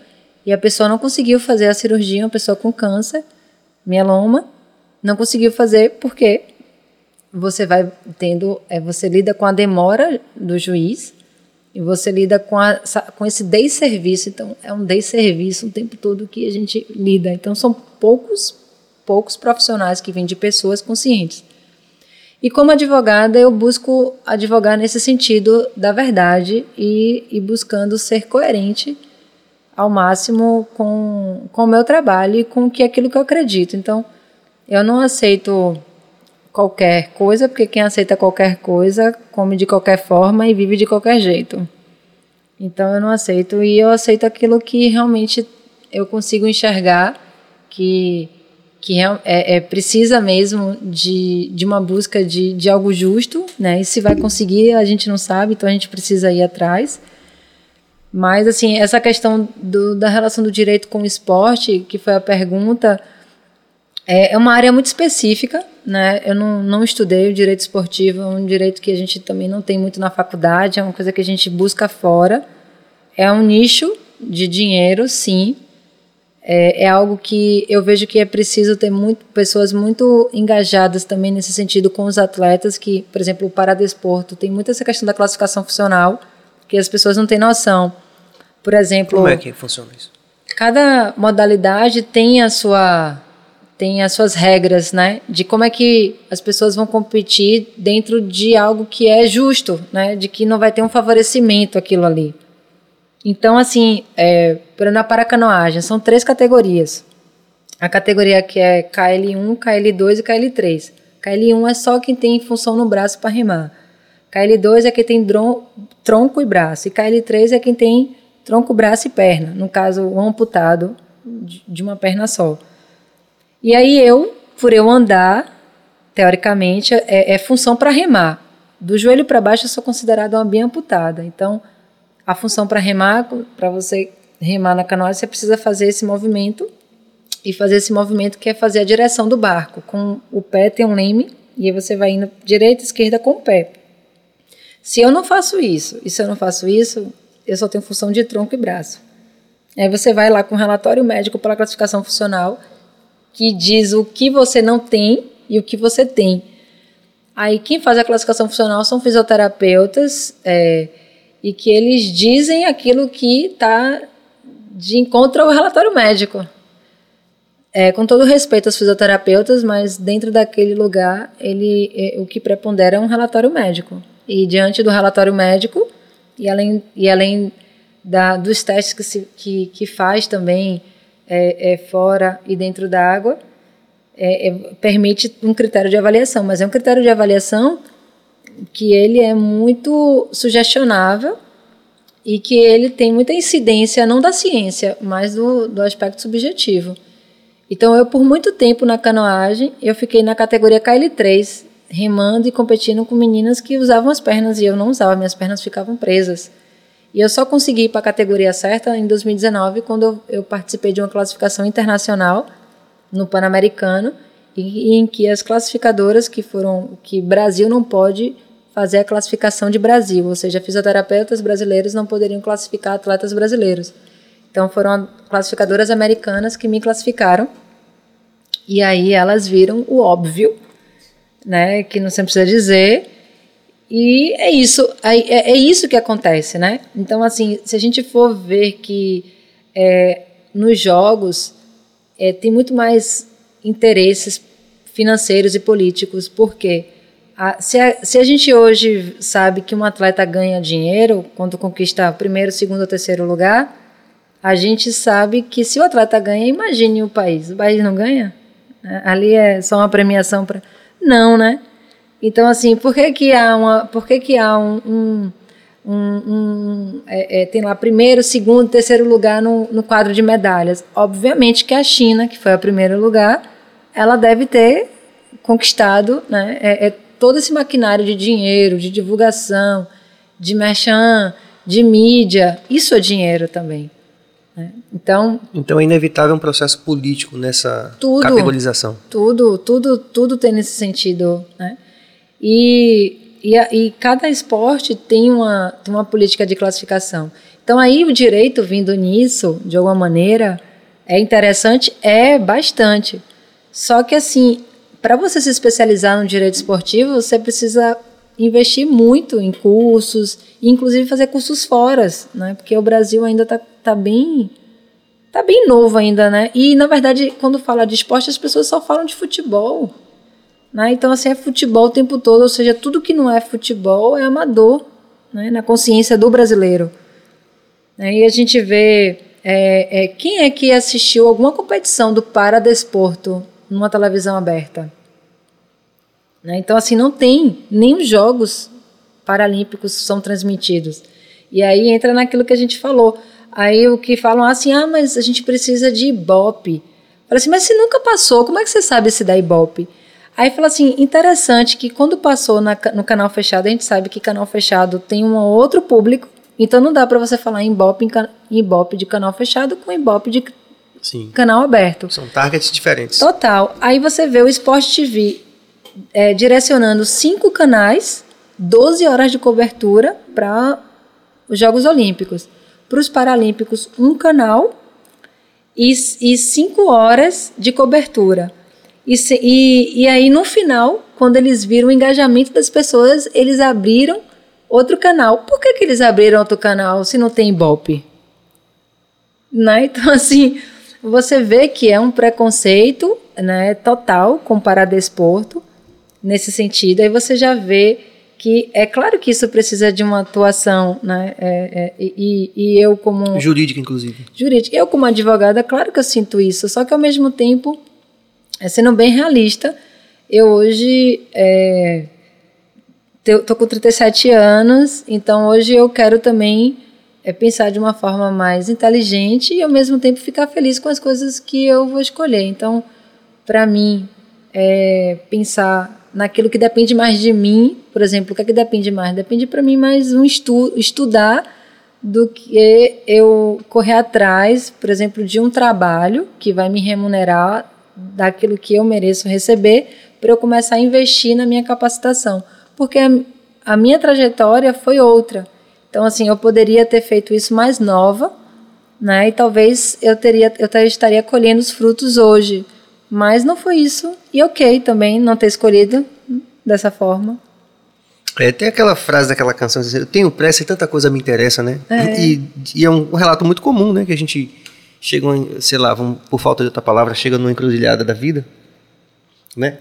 e a pessoa não conseguiu fazer a cirurgia, uma pessoa com câncer, mieloma, não conseguiu fazer porque você vai tendo, é, você lida com a demora do juiz e você lida com, a, com esse desserviço. Então, é um desserviço o tempo todo que a gente lida. Então, são poucos, poucos profissionais que vêm de pessoas conscientes. E como advogada, eu busco advogar nesse sentido da verdade e, e buscando ser coerente ao máximo com, com o meu trabalho e com que aquilo que eu acredito. Então, eu não aceito qualquer coisa, porque quem aceita qualquer coisa come de qualquer forma e vive de qualquer jeito. Então eu não aceito e eu aceito aquilo que realmente eu consigo enxergar que que é, é, precisa mesmo de, de uma busca de, de algo justo, né? E se vai conseguir a gente não sabe, então a gente precisa ir atrás. Mas assim essa questão do, da relação do direito com o esporte, que foi a pergunta, é, é uma área muito específica, né? Eu não, não estudei o direito esportivo, é um direito que a gente também não tem muito na faculdade, é uma coisa que a gente busca fora. É um nicho de dinheiro, sim. É, é algo que eu vejo que é preciso ter muito, pessoas muito engajadas também nesse sentido com os atletas, que, por exemplo, o Paradesporto tem muito essa questão da classificação funcional, que as pessoas não têm noção. Por exemplo. Como é que funciona isso? Cada modalidade tem a sua tem as suas regras, né? De como é que as pessoas vão competir dentro de algo que é justo, né? De que não vai ter um favorecimento aquilo ali. Então, assim, é, na paracanoagem, são três categorias. A categoria que é KL1, KL2 e KL3. KL1 é só quem tem função no braço para remar. KL2 é quem tem tronco e braço. E KL3 é quem tem tronco, braço e perna. No caso, o amputado de uma perna só. E aí eu, por eu andar, teoricamente, é, é função para remar. Do joelho para baixo eu sou considerada uma bem amputada. Então, a função para remar, para você remar na canoa, você precisa fazer esse movimento e fazer esse movimento que é fazer a direção do barco. Com o pé tem um leme e aí você vai indo direita, esquerda com o pé. Se eu não faço isso, e se eu não faço isso, eu só tenho função de tronco e braço. Aí você vai lá com um relatório médico pela classificação funcional que diz o que você não tem e o que você tem. Aí quem faz a classificação funcional são fisioterapeutas é, e que eles dizem aquilo que está de encontro ao relatório médico. É, com todo respeito aos fisioterapeutas, mas dentro daquele lugar, ele, é, o que prepondera é um relatório médico. E diante do relatório médico, e além, e além da, dos testes que, se, que, que faz também é, é fora e dentro da água, é, é, permite um critério de avaliação. Mas é um critério de avaliação que ele é muito sugestionável e que ele tem muita incidência, não da ciência, mas do, do aspecto subjetivo. Então, eu, por muito tempo na canoagem, eu fiquei na categoria KL3, remando e competindo com meninas que usavam as pernas e eu não usava, minhas pernas ficavam presas. E eu só consegui ir para a categoria certa em 2019, quando eu, participei de uma classificação internacional no Pan-Americano, em que as classificadoras que foram que Brasil não pode fazer a classificação de Brasil, ou seja, fisioterapeutas brasileiros não poderiam classificar atletas brasileiros. Então foram classificadoras americanas que me classificaram e aí elas viram o óbvio, né, que não sempre precisa dizer. E é isso, é, é isso que acontece, né? Então, assim, se a gente for ver que é, nos jogos é, tem muito mais interesses financeiros e políticos, porque a, se, a, se a gente hoje sabe que um atleta ganha dinheiro quando conquista primeiro, segundo ou terceiro lugar, a gente sabe que se o atleta ganha, imagine o país. O país não ganha? É, ali é só uma premiação para. Não, né? Então, assim, por que, que há, uma, por que que há um. um, um, um é, é, tem lá primeiro, segundo, terceiro lugar no, no quadro de medalhas? Obviamente que a China, que foi a primeiro lugar, ela deve ter conquistado né, é, é todo esse maquinário de dinheiro, de divulgação, de merchan, de mídia. Isso é dinheiro também. Né? Então, então é inevitável um processo político nessa tudo, categorização. Tudo, tudo, tudo tem nesse sentido. Né? E, e, e, cada esporte tem uma, tem uma política de classificação. Então aí o direito vindo nisso, de alguma maneira, é interessante? É bastante. Só que assim, para você se especializar no direito esportivo, você precisa investir muito em cursos, inclusive fazer cursos fora, né? Porque o Brasil ainda está tá bem tá bem novo ainda, né? E na verdade, quando fala de esporte, as pessoas só falam de futebol. Né? Então, assim, é futebol o tempo todo, ou seja, tudo que não é futebol é amador, né? na consciência do brasileiro. Né? E a gente vê é, é, quem é que assistiu alguma competição do Paradesporto numa televisão aberta? Né? Então, assim, não tem nem os jogos paralímpicos são transmitidos. E aí entra naquilo que a gente falou. Aí o que falam assim, ah, mas a gente precisa de Ibope. Fala assim, mas se nunca passou, como é que você sabe se dá Ibope? Aí fala assim, interessante que quando passou na, no canal fechado, a gente sabe que canal fechado tem um outro público, então não dá para você falar em Ibope, em Ibope de canal fechado com Ibope de Sim. canal aberto. São targets diferentes. Total. Aí você vê o Sport TV é, direcionando cinco canais, 12 horas de cobertura para os Jogos Olímpicos para os Paralímpicos um canal e, e cinco horas de cobertura. E, se, e, e aí, no final, quando eles viram o engajamento das pessoas, eles abriram outro canal. Por que, que eles abriram outro canal se não tem Ibope? Né? Então, assim, você vê que é um preconceito né, total com o Paradesporto nesse sentido. Aí você já vê que é claro que isso precisa de uma atuação, né? É, é, e, e, eu como jurídica, inclusive. Jurídica. Eu como advogada, claro que eu sinto isso. Só que ao mesmo tempo, é, sendo bem realista, eu hoje é, tô com 37 anos, então hoje eu quero também é pensar de uma forma mais inteligente e ao mesmo tempo ficar feliz com as coisas que eu vou escolher. Então, para mim, é, pensar naquilo que depende mais de mim, por exemplo, o que é que depende mais? Depende para mim mais um estu estudar do que eu correr atrás, por exemplo, de um trabalho que vai me remunerar daquilo que eu mereço receber para eu começar a investir na minha capacitação, porque a, minha trajetória foi outra. Então, assim, eu poderia ter feito isso mais nova, né? E talvez eu teria, eu estaria colhendo os frutos hoje mas não foi isso. E ok também não ter escolhido dessa forma. É, tem aquela frase daquela canção, eu tenho pressa e tanta coisa me interessa, né? É. E, e, é um relato muito comum, né? Que a gente chega, sei lá, vamos, por falta de outra palavra, chega numa encruzilhada da vida, né?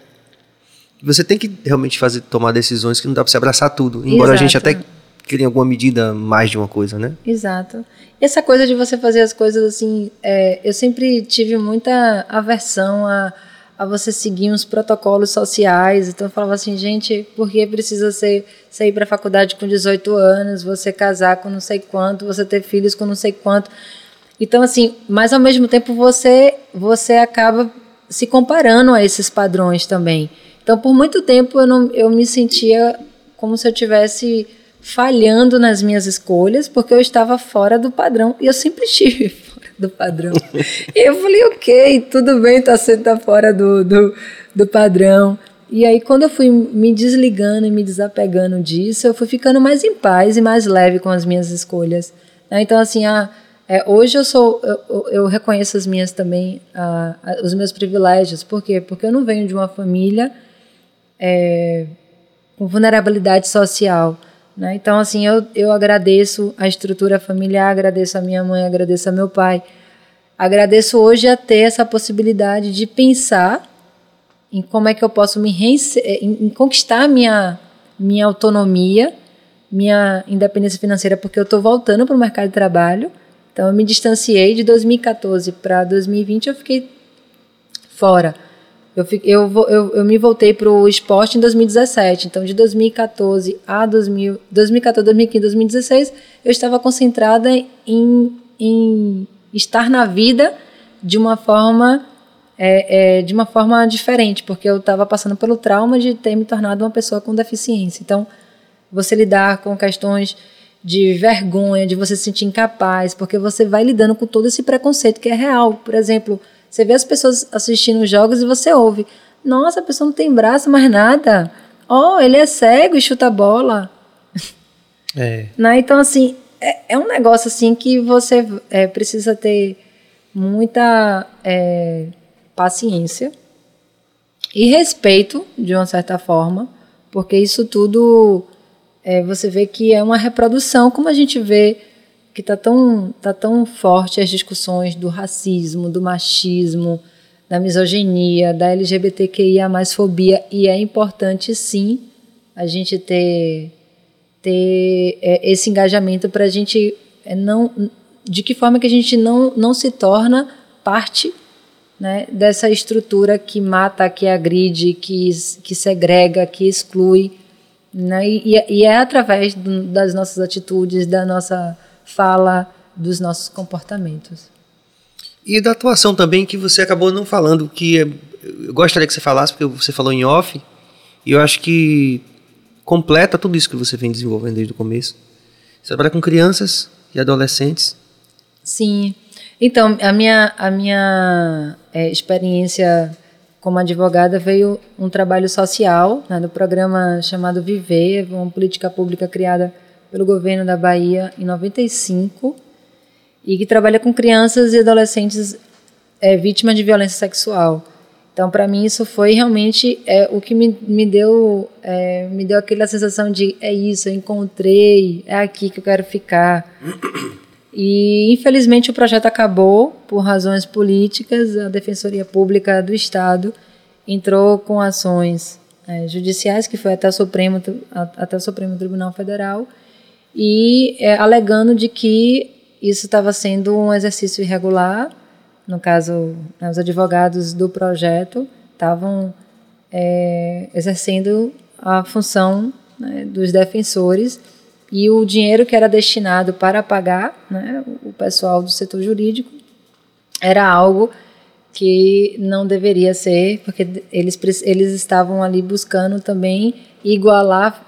Você tem que realmente fazer, tomar decisões que não dá para se abraçar tudo. Embora Exato. a gente até queria em alguma medida mais de uma coisa, né? Exato. E essa coisa de você fazer as coisas assim, é, eu sempre tive muita aversão a a você seguir uns protocolos sociais. Então eu falava assim, gente, por que precisa ser, sair para a faculdade com 18 anos, você casar com não sei quanto, você ter filhos com não sei quanto. Então assim, mas ao mesmo tempo você você acaba se comparando a esses padrões também. Então por muito tempo eu não eu me sentia como se eu tivesse falhando nas minhas escolhas, porque eu estava fora do padrão e eu sempre estive do padrão. e eu falei, ok, tudo bem, tá, sendo tá fora do, do, do padrão. E aí, quando eu fui me desligando e me desapegando disso, eu fui ficando mais em paz e mais leve com as minhas escolhas. Né? Então, assim, a, é, hoje eu sou, eu, eu, reconheço as minhas também, os meus privilégios. Por quê? Porque eu não venho de uma família é, com vulnerabilidade social. Né? Então, assim, eu, eu agradeço a estrutura familiar, agradeço a minha mãe, agradeço a meu pai. Agradeço hoje a ter essa possibilidade de pensar em como é que eu posso me eh, em, em conquistar minha, minha autonomia, minha independência financeira, porque eu estou voltando para o mercado de trabalho. Então, eu me distanciei de 2014 para 2020, eu fiquei fora. Eu, eu, eu, eu me voltei para o esporte em 2017. Então, de 2014 a 2000, 2014, 2015, 2016, eu estava concentrada em, em estar na vida de uma forma é, é, de uma forma diferente, porque eu estava passando pelo trauma de ter me tornado uma pessoa com deficiência. Então, você lidar com questões de vergonha, de você se sentir incapaz, porque você vai lidando com todo esse preconceito que é real. Por exemplo, você vê as pessoas assistindo os jogos e você ouve: Nossa, a pessoa não tem braço mais nada. Oh, ele é cego e chuta bola. É. Né? Então, assim, é, é, um negócio assim que você é, precisa ter muita é, paciência e respeito, de uma certa forma, porque isso tudo é, você vê que é uma reprodução, como a gente vê que está tão, tá tão forte as discussões do racismo, do machismo, da misoginia, da LGBTQIA mais fobia, e é importante sim a gente ter, ter é, esse engajamento para a gente é, não. De que forma que a gente não, não se torna parte né, dessa estrutura que mata, que agride, que, que segrega, que exclui. Né, e, e é através do, das nossas atitudes, da nossa fala dos nossos comportamentos. E da atuação também, que você acabou não falando, que é, eu gostaria que você falasse, porque você falou em off, e eu acho que completa tudo isso que você vem desenvolvendo desde o começo. Você trabalha com crianças e adolescentes. Sim. Então, a minha, a minha é, experiência como advogada veio um trabalho social, né, do programa chamado Viver, uma política pública criada pelo governo da Bahia em 95 e que trabalha com crianças e adolescentes é, vítimas de violência sexual. Então, para mim, isso foi realmente é, o que me, me, deu, é, me deu aquela sensação de é isso, eu encontrei, é aqui que eu quero ficar. E, infelizmente, o projeto acabou por razões políticas. A Defensoria Pública do Estado entrou com ações é, judiciais, que foi até o Supremo, até o Supremo Tribunal Federal, e é, alegando de que isso estava sendo um exercício irregular. No caso, né, os advogados do projeto estavam é, exercendo a função né, dos defensores e o dinheiro que era destinado para pagar né, o pessoal do setor jurídico era algo que não deveria ser, porque eles, eles estavam ali buscando também igualar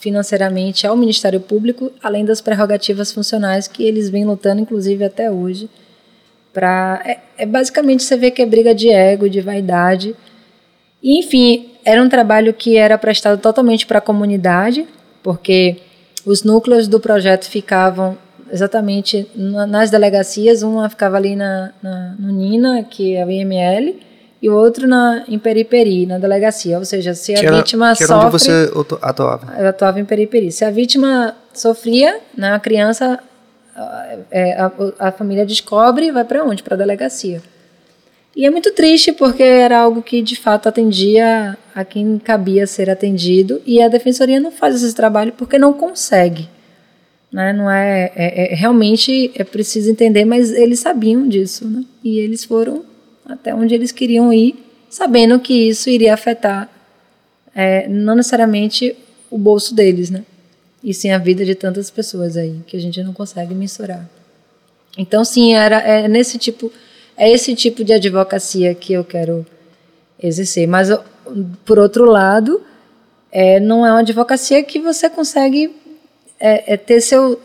financeiramente ao Ministério Público, além das prerrogativas funcionais que eles vêm lutando, inclusive até hoje. Pra, é, é basicamente você vê que é briga de ego, de vaidade. E, enfim, era um trabalho que era prestado totalmente para a comunidade, porque os núcleos do projeto ficavam exatamente nas delegacias, uma ficava ali na, na, no NINA, que é o IML, e o outro na, em periperi, na delegacia. Ou seja, se a Que era- vítima que era sofre. onde você atu- atuava. Eu atuava em periperi. Se a vítima sofria, né, a criança, é, a, a família descobre e vai para onde? Para a delegacia. E é muito triste porque era algo que de fato atendia a quem cabia ser atendido e a defensoria não faz esse trabalho porque não consegue. Né? Não é, é- é- realmente é preciso entender, mas eles sabiam disso, né? E eles foram até onde eles queriam ir, sabendo que isso iria afetar é, não necessariamente o bolso deles, né? E sim a vida de tantas pessoas aí que a gente não consegue mensurar. Então, sim, era é nesse tipo, é esse tipo de advocacia que eu quero exercer. Mas, por outro lado, é, não é uma advocacia que você consegue é, é ter, seu,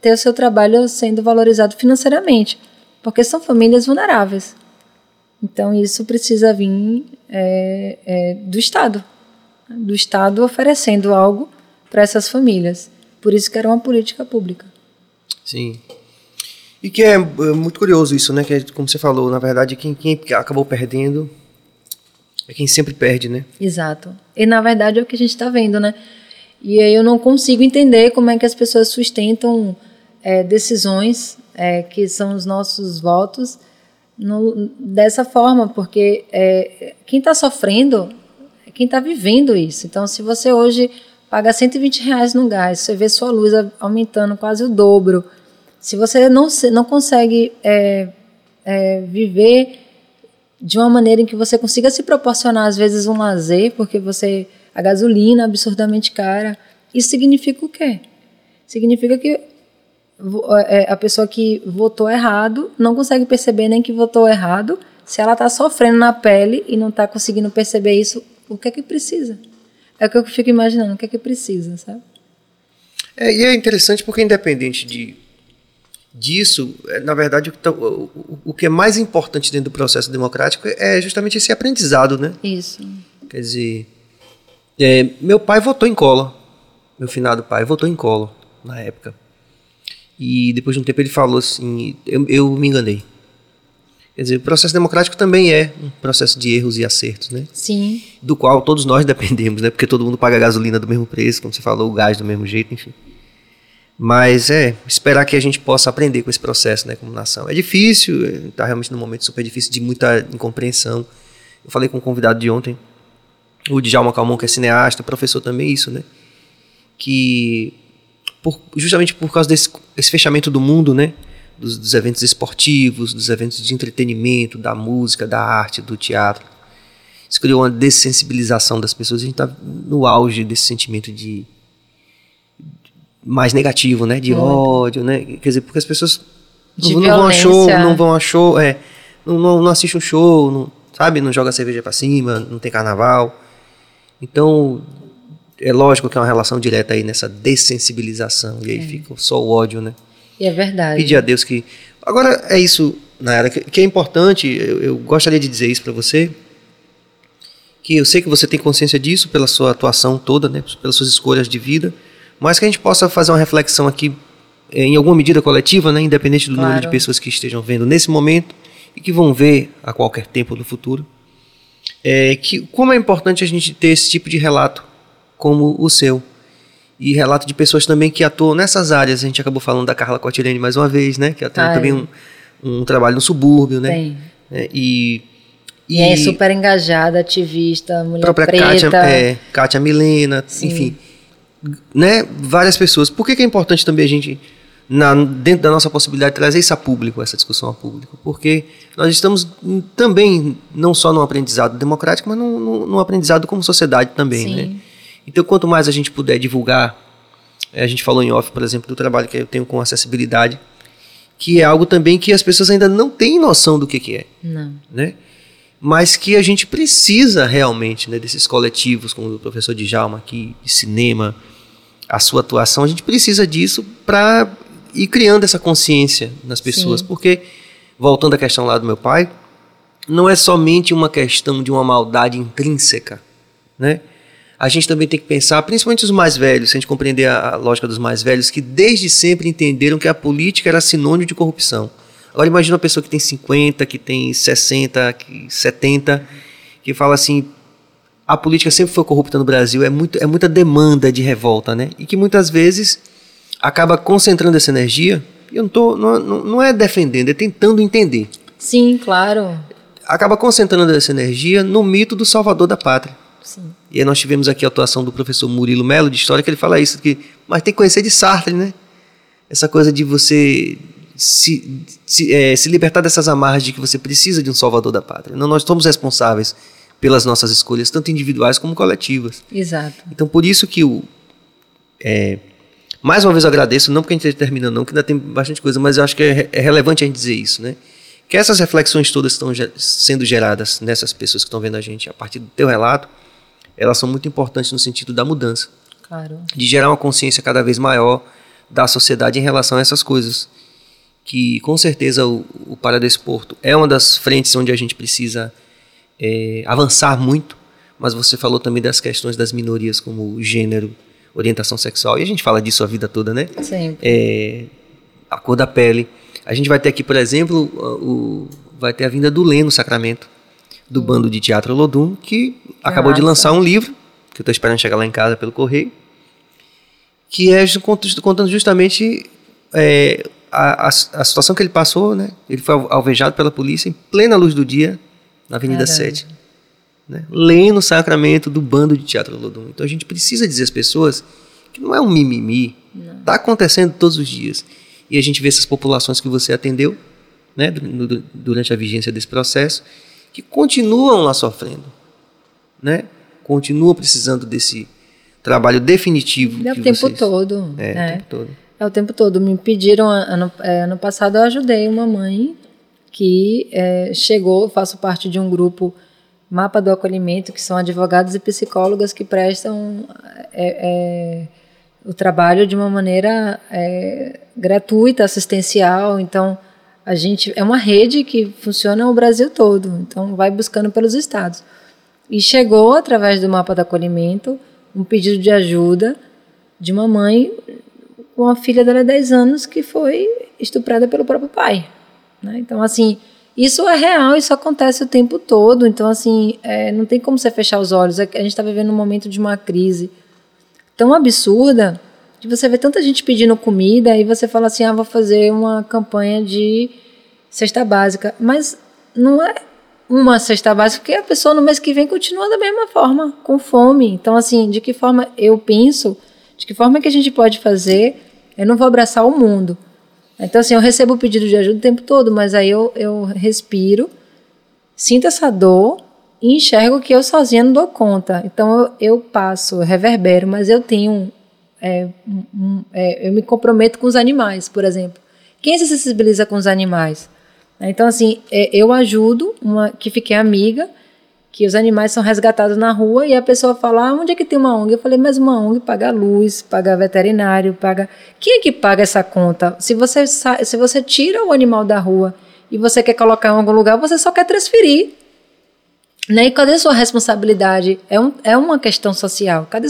ter o seu trabalho sendo valorizado financeiramente, porque são famílias vulneráveis. Então, isso precisa vir é, é, do Estado, do Estado oferecendo algo para essas famílias. Por isso que era uma política pública. Sim. E que é, é muito curioso isso, né? Que como você falou, na verdade, quem, quem acabou perdendo é quem sempre perde, né? Exato. E na verdade é o que a gente está vendo, né? E aí eu não consigo entender como é que as pessoas sustentam é, decisões é, que são os nossos votos no- dessa forma, porque é, quem está sofrendo é quem está vivendo isso. Então, se você hoje paga 120 reais no gás, você vê sua luz aumentando quase o dobro, se você não, não consegue é, é, viver de uma maneira em que você consiga se proporcionar às vezes um lazer, porque você a gasolina é absurdamente cara. Isso significa o quê? Significa que vo- é, a pessoa que votou errado não consegue perceber nem que votou errado. Se ela está sofrendo na pele e não está conseguindo perceber isso, o que é que precisa? É o que eu fico imaginando, o que é que precisa, sabe? É, e é interessante porque, independente de, disso, é, na verdade, o que, tá- o, o- o que é mais importante dentro do processo democrático é justamente esse aprendizado, né? Isso. Quer dizer, é, meu pai votou em cola. Meu finado pai votou em cola na época. E depois de um tempo ele falou assim: eu, eu me enganei. Quer dizer, o processo democrático também é um processo de erros e acertos, né? Sim, Do qual todos nós dependemos, né? Porque todo mundo paga a gasolina do mesmo preço, como você falou, o gás do mesmo jeito, enfim. Mas é, esperar que a gente possa aprender com esse processo, né, como nação. É difícil, está realmente num momento super difícil de muita incompreensão. Eu falei com um convidado de ontem, o Djalma Calmon, que é cineasta, professor também, isso, né? Que por- justamente por causa desse esse fechamento do mundo, né? Dos, dos eventos esportivos, dos eventos de entretenimento, da música, da arte, do teatro. Isso criou uma dessensibilização das pessoas. A gente está no auge desse sentimento de mais negativo, né? De Muito. ódio, né? Quer dizer, porque as pessoas De não, não vão a show, não vão a show, é, não, não, não assiste um show, não, sabe? Não joga cerveja pra cima, não tem carnaval. Então, é lógico que é uma relação direta aí nessa dessensibilização. E aí fica só o ódio, né? e é verdade. Pedir a Deus que. Agora, é isso, Nayara, que, que é importante, eu, eu gostaria de dizer isso para você, que eu sei que você tem consciência disso pela sua atuação toda, né, pelas suas escolhas de vida, mas que a gente possa fazer uma reflexão aqui, eh, em alguma medida coletiva, né, independente do número de Claro. pessoas que estejam vendo nesse momento e que vão ver a qualquer tempo no futuro, é que como é importante a gente ter esse tipo de relato como o seu e relato de pessoas também que atuam nessas áreas. A gente acabou falando da Carla Cotirene mais uma vez, né? Que ela Ah, também um, um trabalho no subúrbio, né? Tem. É, e, E, é super engajada, ativista, mulher própria preta. Kátia, é, Kátia Milena, Sim. enfim. Né? Várias pessoas. Por que, que é importante também a gente, na, dentro da nossa possibilidade, trazer isso a público, essa discussão a público? Porque nós estamos também, não só num aprendizado democrático, mas num, num- num aprendizado como sociedade também, Sim. né? Então, quanto mais a gente puder divulgar, eh, a gente falou em off, por exemplo, do trabalho que eu tenho com acessibilidade, que é algo também que as pessoas ainda não têm noção do que, que é, Não. né? Mas que a gente precisa realmente, né, desses coletivos, como o professor Djalma aqui, de cinema, a sua atuação, a gente precisa disso para ir criando essa consciência nas pessoas, Sim. porque, voltando à questão lá do meu pai, não é somente uma questão de uma maldade intrínseca, né? A gente também tem que pensar, principalmente os mais velhos, se a gente compreender a, a lógica dos mais velhos, que desde sempre entenderam que a política era sinônimo de corrupção. Agora imagina uma pessoa que tem 50, que tem 60, que 70, que fala assim, a política sempre foi corrupta no Brasil, é, muito, é muita demanda de revolta, né? E que muitas vezes acaba concentrando essa energia, e eu não, tô, não, não é defendendo, é tentando entender. Sim, claro. Acaba concentrando essa energia no mito do salvador da pátria. Sim. E aí nós tivemos aqui a atuação do professor Murilo Melo, de História, que ele fala isso, que, mas tem que conhecer de Sartre, né? Essa coisa de você se, se, é, se libertar dessas amarras de que você precisa de um salvador da pátria. Não, nós somos responsáveis pelas nossas escolhas, tanto individuais como coletivas. Exato. Então, por isso que o. É, mais uma vez eu agradeço, não porque a gente esteja terminando, não, que ainda tem bastante coisa, mas eu acho que é, é relevante a gente dizer isso, né? Que essas reflexões todas estão sendo geradas nessas pessoas que estão vendo a gente a partir do teu relato, elas são muito importantes no sentido da mudança. Claro. De gerar uma consciência cada vez maior da sociedade em relação a essas coisas. Que com certeza o, o Paradesporto é uma das frentes onde a gente precisa é, avançar muito, mas você falou também das questões das minorias, como gênero, orientação sexual, e a gente fala disso a vida toda, né? Sempre. É, a cor da pele. A gente vai ter aqui, por exemplo, o, vai ter a vinda do Leno Sacramento, do hum. bando de teatro Lodum, que acabou de lançar um livro, que eu estou esperando chegar lá em casa pelo correio, que é contando justamente é, a, a, a, situação que ele passou, né? Ele foi alvejado pela polícia em plena luz do dia na Avenida Caramba. 7. Né? Lendo o sacramento do bando de Teatro Lodum. Então a gente precisa dizer às pessoas que não é um mimimi. Está acontecendo todos os dias. E a gente vê essas populações que você atendeu né, durante a vigência desse processo, que continuam lá sofrendo. Né? Continuam precisando desse trabalho definitivo. É o tempo vocês... todo. É, é, o tempo todo. É o tempo todo. Me pediram, ano, é, ano passado eu ajudei uma mãe que é, chegou, faço parte de um grupo Mapa do Acolhimento, que são advogados e psicólogas que prestam é, é, o trabalho de uma maneira é, gratuita, assistencial. Então, a gente é uma rede que funciona o Brasil todo, então vai buscando pelos estados. E chegou, através do Mapa do Acolhimento, um pedido de ajuda de uma mãe com a filha dela de 10 anos que foi estuprada pelo próprio pai. Né? Então, assim, isso é real, isso acontece o tempo todo. Então, assim, é, não tem como você fechar os olhos. É a gente está vivendo um momento de uma crise tão absurda de você ver tanta gente pedindo comida e você fala assim: ah, vou fazer uma campanha de cesta básica. Mas não é uma cesta básica, porque a pessoa no mês que vem continua da mesma forma, com fome. Então, assim, de que forma eu penso, de que forma que a gente pode fazer? Eu não vou abraçar o mundo então, assim, eu recebo o pedido de ajuda o tempo todo, mas aí eu, eu respiro, sinto essa dor e enxergo que eu sozinha não dou conta. Então, eu, eu passo, eu reverbero, mas eu tenho. É, um, é, eu me comprometo com os animais, por exemplo. Quem se sensibiliza com os animais? Então, assim, é, eu ajudo uma que fiquei amiga que os animais são resgatados na rua e a pessoa fala, ah, onde é que tem uma ONG? Eu falei, mas uma ONG paga luz, paga veterinário, paga... Quem é que paga essa conta? Se você, se você tira o animal da rua e você quer colocar em algum lugar, você só quer transferir. Né? E cadê a sua responsabilidade? É, um, é uma questão social. Cadê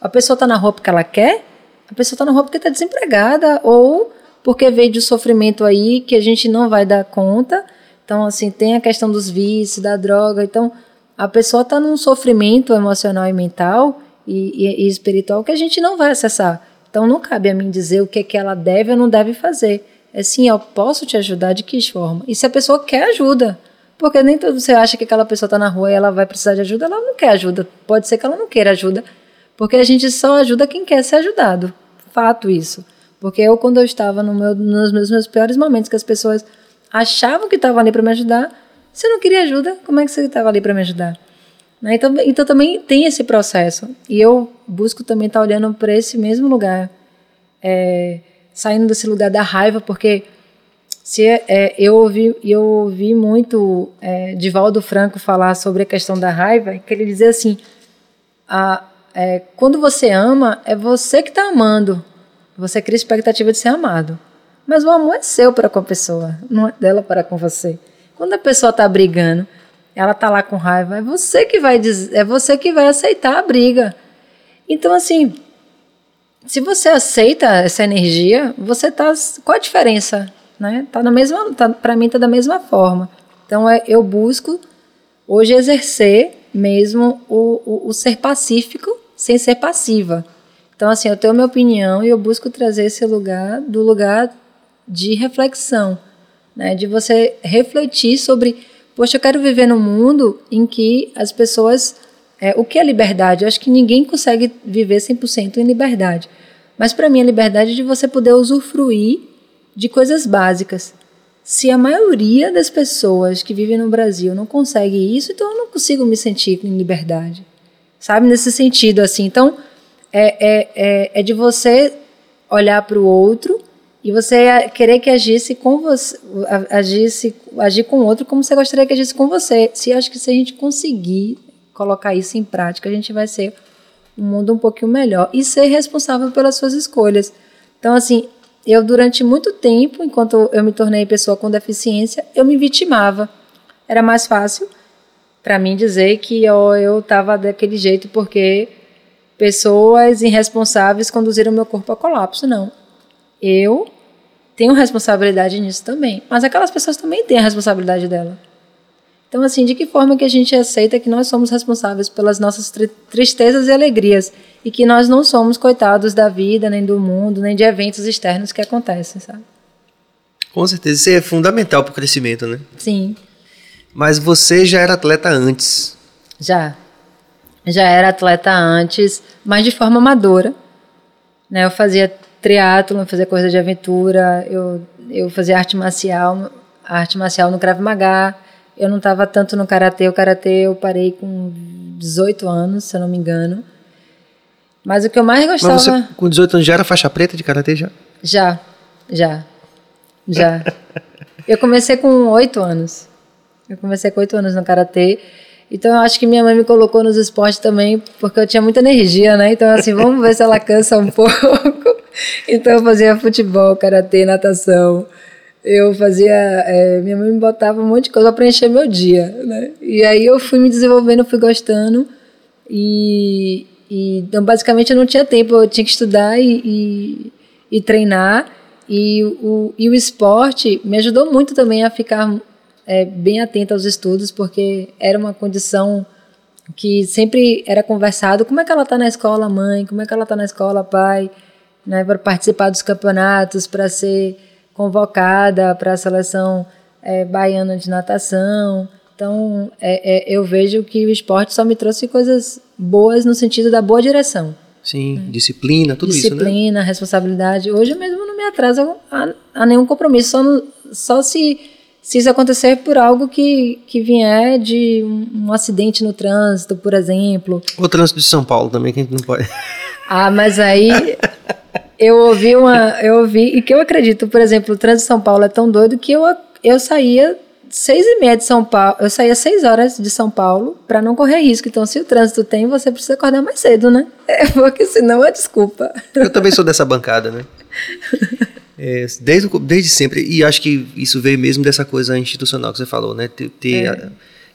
a pessoa está na rua porque ela quer? A pessoa está na rua porque está desempregada ou porque veio de um sofrimento aí que a gente não vai dar conta. Então, assim, tem a questão dos vícios, da droga. Então, a pessoa está num sofrimento emocional e mental e, e, e, espiritual que a gente não vai acessar. Então não cabe a mim dizer o que, é que ela deve ou não deve fazer. É sim, eu posso te ajudar de que forma? E se a pessoa quer ajuda, porque nem todo você acha que aquela pessoa está na rua e ela vai precisar de ajuda, ela não quer ajuda. Pode ser que ela não queira ajuda, porque a gente só ajuda quem quer ser ajudado. Fato isso. Porque eu, quando eu estava no meu, nos meus, meus piores momentos, que as pessoas achavam que estavam ali para me ajudar, você não queria ajuda, como é que você estava ali para me ajudar? Né? Então, então também tem esse processo. E eu busco também estar tá olhando para esse mesmo lugar, é, saindo desse lugar da raiva, porque se é, eu ouvi eu ouvi muito é, Divaldo Franco falar sobre a questão da raiva, que ele dizia assim: a, é, quando você ama, é você que está amando. Você cria expectativa de ser amado. Mas o amor é seu para com a pessoa, não é dela para com você. Quando a pessoa está brigando, ela está lá com raiva, é você que vai dizer, é você que vai aceitar a briga. Então assim, se você aceita essa energia, você tá qual a diferença né? Tá na mesma, tá, para mim tá da mesma forma. Então é, eu busco hoje exercer mesmo o, o, o, ser pacífico sem ser passiva. Então assim, eu tenho minha opinião e eu busco trazer esse lugar do lugar de reflexão, né? De você refletir sobre, poxa, eu quero viver num mundo em que as pessoas é, o que é liberdade? Eu acho que ninguém consegue viver 100% em liberdade. Mas para mim a liberdade é de você poder usufruir de coisas básicas. Se a maioria das pessoas que vivem no Brasil não consegue isso, então eu não consigo me sentir em liberdade. Sabe? Nesse sentido, assim. Então, é, é, é, é de você olhar para o outro e você querer que agisse com você, agisse, agir com outro como você gostaria que agisse com você. Se acho que se a gente conseguir colocar isso em prática, a gente vai ser um mundo um pouquinho melhor e ser responsável pelas suas escolhas. Então, assim, eu durante muito tempo, enquanto eu me tornei pessoa com deficiência, eu me vitimava. Era mais fácil para mim dizer que eu estava daquele jeito porque pessoas irresponsáveis conduziram meu corpo a colapso. Não. Eu tenho responsabilidade nisso também. Mas aquelas pessoas também têm a responsabilidade dela. Então, assim, de que forma que a gente aceita que nós somos responsáveis pelas nossas tri tristezas e alegrias e que nós não somos coitados da vida, nem do mundo, nem de eventos externos que acontecem, sabe? Com certeza, isso é fundamental para o crescimento, né? Sim. Mas você já era atleta antes? Já. Já era atleta antes, mas de forma amadora. Né? Eu fazia triatlo, fazia coisa de aventura, eu, eu fazia arte marcial, arte marcial no Krav Maga, eu não estava tanto no karatê. O karatê eu parei com 18 anos, se eu não me engano. Mas o que eu mais gostava. Mas você, com 18 anos, já era faixa preta de karatê já? Já, já. Já. eu comecei com 8 anos. Eu comecei com 8 anos no karatê. Então eu acho que minha mãe me colocou nos esportes também porque eu tinha muita energia, né? Então assim, vamos ver se ela cansa um pouco. Então eu fazia futebol, karatê, natação eu fazia. É, minha mãe me botava um monte de coisa para preencher meu dia, né? E aí eu fui me desenvolvendo, fui gostando. E, e então, basicamente, eu não tinha tempo, eu tinha que estudar e, e, e treinar. E o, e o esporte me ajudou muito também a ficar é, bem atenta aos estudos, porque era uma condição que sempre era conversado. Como é que ela está na escola, mãe? Como é que ela está na escola, pai? Né, para participar dos campeonatos, para ser convocada para a seleção é, baiana de natação. Então, é, é, eu vejo que o esporte só me trouxe coisas boas no sentido da boa direção. Sim, né? disciplina, tudo disciplina, isso, né? Disciplina, responsabilidade. Hoje mesmo não me atrasa a, a nenhum compromisso, só, no, só se, se isso acontecer por algo que, que vier de um, um acidente no trânsito, por exemplo. O trânsito de São Paulo também, que a gente não pode... Ah, mas aí eu ouvi uma. Eu ouvi, e que eu acredito, por exemplo, o trânsito de São Paulo é tão doido que eu, eu saía seis e meia de São Paulo, eu saía seis horas de São Paulo para não correr risco. Então, se o trânsito tem, você precisa acordar mais cedo, né? É, porque senão é desculpa. Eu também sou dessa bancada, né? É, desde, desde sempre, e acho que isso veio mesmo dessa coisa institucional que você falou, né? Ter, ter é.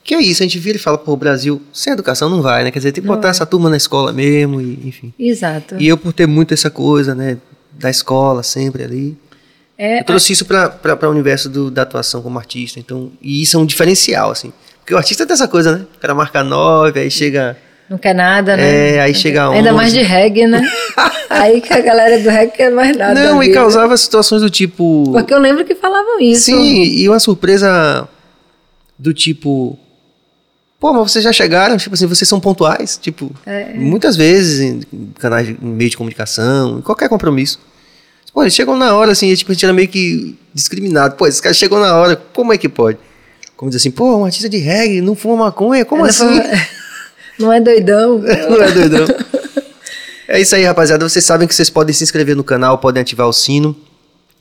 Que é isso, a gente vira e fala, pô, o Brasil, sem educação não vai, né? Quer dizer, tem que botar essa turma na escola mesmo, e, enfim. Exato. E eu, por ter muito essa coisa, né, da escola sempre ali, é, eu trouxe a... isso para o universo do, da atuação como artista, então, e isso é um diferencial, assim. Porque o artista tem essa coisa, né? O cara marca nove, aí chega... Não quer nada, né? É, aí chega Ainda mais de reggae, né? aí que a galera do reggae quer mais nada. Não, e causava situações do tipo... Porque eu lembro que falavam isso. Sim, e uma surpresa do tipo Pô, mas vocês já chegaram, tipo assim, vocês são pontuais, tipo, é. muitas vezes em canais, em meio de comunicação, em qualquer compromisso. Pô, eles chegam na hora, assim, tipo, a gente era meio que discriminado. Pô, esses caras chegam na hora, como é que pode? Como diz assim, pô, um artista de reggae, não fuma maconha, como é, assim? Não é doidão. não é doidão. É isso aí, rapaziada. Vocês sabem que vocês podem se inscrever no canal, podem ativar o sino.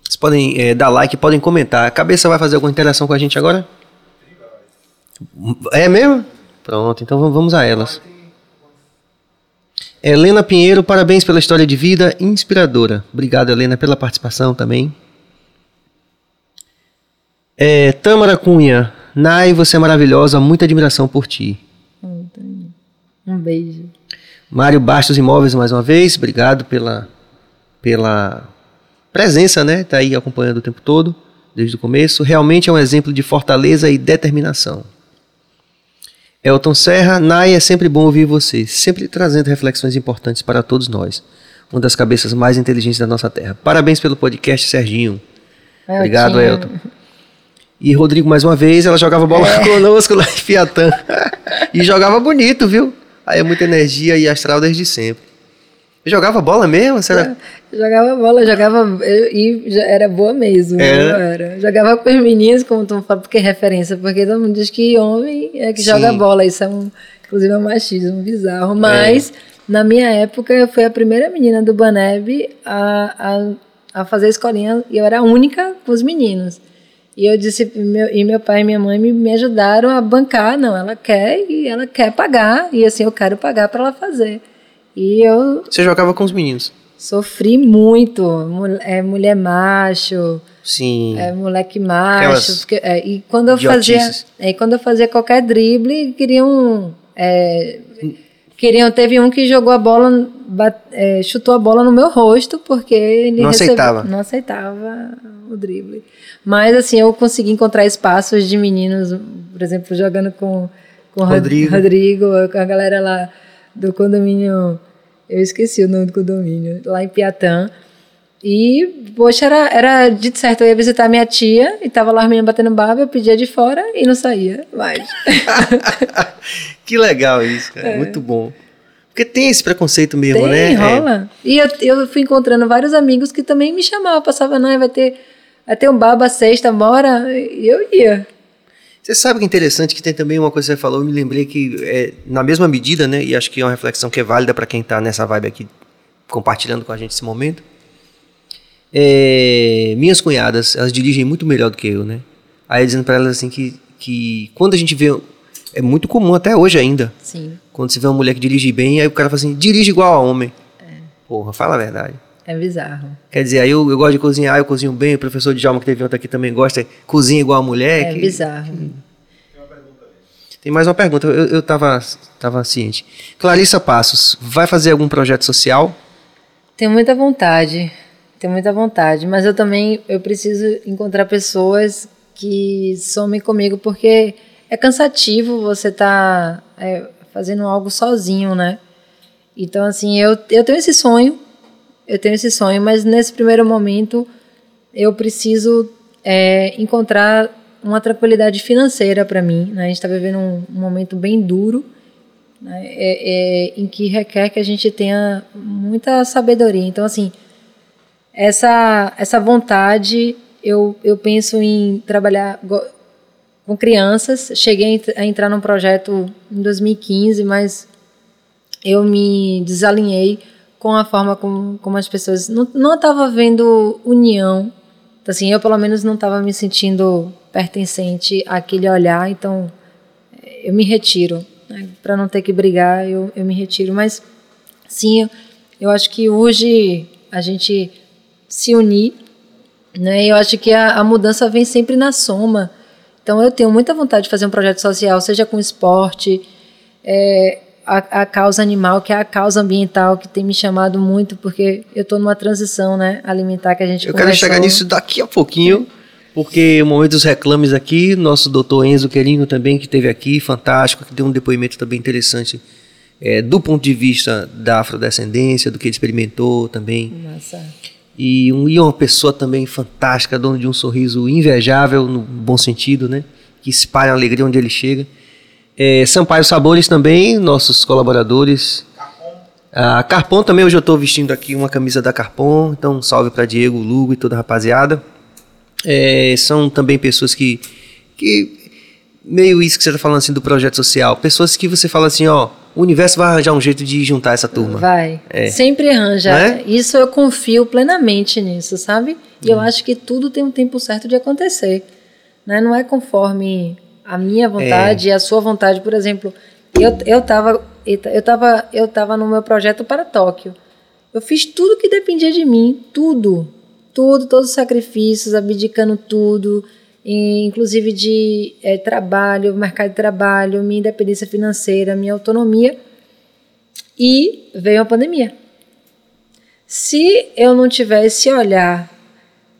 Vocês podem é, dar like, podem comentar. A cabeça vai fazer alguma interação com a gente agora? É mesmo? Pronto, então vamos a elas. Helena Pinheiro, parabéns pela história de vida inspiradora. Obrigado, Helena, pela participação também. É, Tâmara Cunha, Nai, você é maravilhosa, muita admiração por ti. Um beijo. Mário Bastos Imóveis, mais uma vez, obrigado pela, pela presença, né? Tá aí acompanhando o tempo todo. desde o começo. Realmente é um exemplo de fortaleza e determinação. Elton Serra, Nai, é sempre bom ouvir você, sempre trazendo reflexões importantes para todos nós. Uma das cabeças mais inteligentes da nossa terra. Parabéns pelo podcast, Serginho. Elton. Obrigado, Elton. E Rodrigo, mais uma vez, ela jogava bola é. conosco lá em Fiatã. e jogava bonito, viu? Aí é muita energia e astral desde sempre. Jogava bola mesmo? Será? Jogava bola, jogava e era boa mesmo. Era. era. Jogava com os meninos, como tu fala, porque é referência, porque todo mundo diz que homem é que Sim. joga bola. Isso é um, inclusive, é um machismo bizarro. Mas, é. na minha época, eu fui a primeira menina do Baneb a, a, a fazer escolinha e eu era a única com os meninos. E eu disse, meu, e meu pai e minha mãe me, me ajudaram a bancar. Não, ela quer e ela quer pagar, e assim eu quero pagar para ela fazer. E eu. Você jogava com os meninos? Sofri muito. É mulher macho. Sim. É moleque macho. Porque, é, e quando eu fazia. É, quando eu fazia qualquer drible, queriam. É, queriam. Teve um que jogou a bola, bat, é, chutou a bola no meu rosto, porque ele não aceitava. Não aceitava o drible. Mas assim, eu consegui encontrar espaços de meninos, por exemplo, jogando com, com Rodrigo. Rodrigo, com a galera lá do condomínio, eu esqueci o nome do condomínio, lá em Piatã. E, poxa, era, era de certo, eu ia visitar minha tia e tava lá as meninas batendo baba, eu pedia de fora e não saía mais. que legal isso, cara, é. muito bom. Porque tem esse preconceito mesmo, tem, né? rola. É. E eu, eu fui encontrando vários amigos que também me chamavam, passava, não, vai ter, vai ter um baba sexta, bora, e eu ia. Você sabe que é interessante que tem também uma coisa que você falou, eu me lembrei que é, na mesma medida, né, e acho que é uma reflexão que é válida para quem está nessa vibe aqui compartilhando com a gente esse momento. É, minhas cunhadas, elas dirigem muito melhor do que eu, né? Aí dizendo para elas assim que, que quando a gente vê é muito comum até hoje ainda. Sim. Quando você vê uma mulher que dirige bem, aí o cara fala assim, dirige igual a homem. É. Porra, fala a verdade. É bizarro. Quer dizer, aí eu, eu gosto de cozinhar, eu cozinho bem, o professor Djalma que teve ontem aqui também gosta, cozinha igual a mulher. É que, bizarro. Que... Tem mais uma pergunta, eu, eu tava, tava ciente. Clarissa Passos, vai fazer algum projeto social? Tenho muita vontade, tenho muita vontade, mas eu também eu preciso encontrar pessoas que somem comigo, porque é cansativo você estar tá, é, fazendo algo sozinho, né? Então, assim, eu, eu tenho esse sonho, eu tenho esse sonho, mas nesse primeiro momento eu preciso é, encontrar uma tranquilidade financeira para mim. Né? A gente está vivendo um, um, momento bem duro, né? é, é, em que requer que a gente tenha muita sabedoria. Então, assim, essa, essa vontade, eu, eu penso em trabalhar com crianças. Cheguei a entrar num projeto em 2015, mas eu me desalinhei com a forma como, como as pessoas. Não estava vendo união. Então, assim, eu pelo menos não estava me sentindo pertencente àquele olhar, então eu me retiro. Né? Para não ter que brigar, eu, eu me retiro. Mas, sim, eu, eu acho que hoje a gente se unir, né? Eu acho que a, a mudança vem sempre na soma. Então, eu tenho muita vontade de fazer um projeto social, seja com esporte, é, a, a, causa animal, que é a causa ambiental, que tem me chamado muito, porque eu estou numa transição né, alimentar que a gente Eu começou. quero chegar nisso daqui a pouquinho, porque o momento dos reclames aqui, nosso doutor Enzo Querinho também, que esteve aqui, fantástico, que deu um depoimento também interessante é, do ponto de vista da afrodescendência, do que ele experimentou também. Nossa. E, um, e uma pessoa também fantástica, dono de um sorriso invejável, no bom sentido, né? Que espalha alegria onde ele chega. É, Sampaio Sabores também, nossos colaboradores. A Carpon também, hoje eu estou vestindo aqui uma camisa da Carpon, então salve para Diego, Lugo e toda a rapaziada. É, são também pessoas que, que, meio isso que você está falando assim do projeto social, pessoas que você fala assim, ó, o universo vai arranjar um jeito de juntar essa turma. Vai, é. sempre arranja. É? Isso eu confio plenamente nisso, sabe? E hum. eu acho que tudo tem um tempo certo de acontecer. Né? Não é conforme a minha vontade é. e a sua vontade. Por exemplo, eu eu estava eu tava, eu tava no meu projeto para Tóquio. Eu fiz tudo que dependia de mim, tudo, tudo, todos os sacrifícios, abdicando tudo, inclusive de é, trabalho, mercado de trabalho, minha independência financeira, minha autonomia. E veio a pandemia. Se eu não tivesse olhar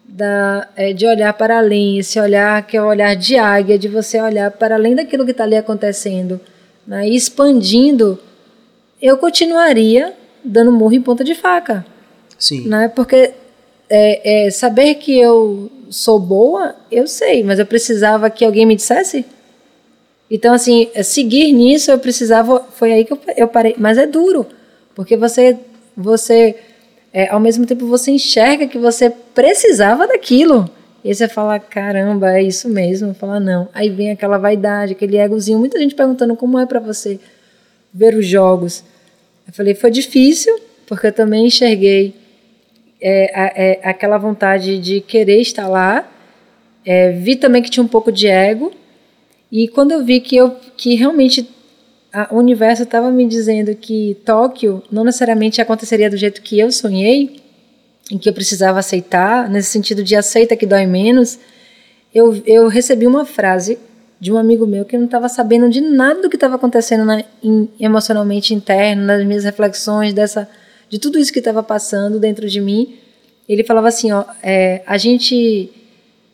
da, é, de olhar para além, esse olhar que é o olhar de águia, de você olhar para além daquilo que está ali acontecendo, né, e expandindo, eu continuaria dando murro em ponta de faca. Sim. Né, porque é, é, saber que eu sou boa, eu sei, mas eu precisava que alguém me dissesse. Então, assim, seguir nisso eu precisava. Foi aí que eu, eu parei. Mas é duro, porque você, você é, ao mesmo tempo você enxerga que você precisava daquilo. E você fala, caramba, é isso mesmo. Fala, não. Aí vem aquela vaidade, aquele egozinho. Muita gente perguntando como é para você ver os jogos. Eu falei, foi difícil, porque eu também enxerguei é, é, aquela vontade de querer estar lá. É, vi também que tinha um pouco de ego. E quando eu vi que, eu, que realmente o universo estava me dizendo que Tóquio não necessariamente aconteceria do jeito que eu sonhei, em que eu precisava aceitar, nesse sentido de aceita que dói menos, eu, eu recebi uma frase de um amigo meu que não estava sabendo de nada do que estava acontecendo na, in, emocionalmente interno, nas minhas reflexões, dessa, de tudo isso que estava passando dentro de mim. Ele falava assim: ó, é, a gente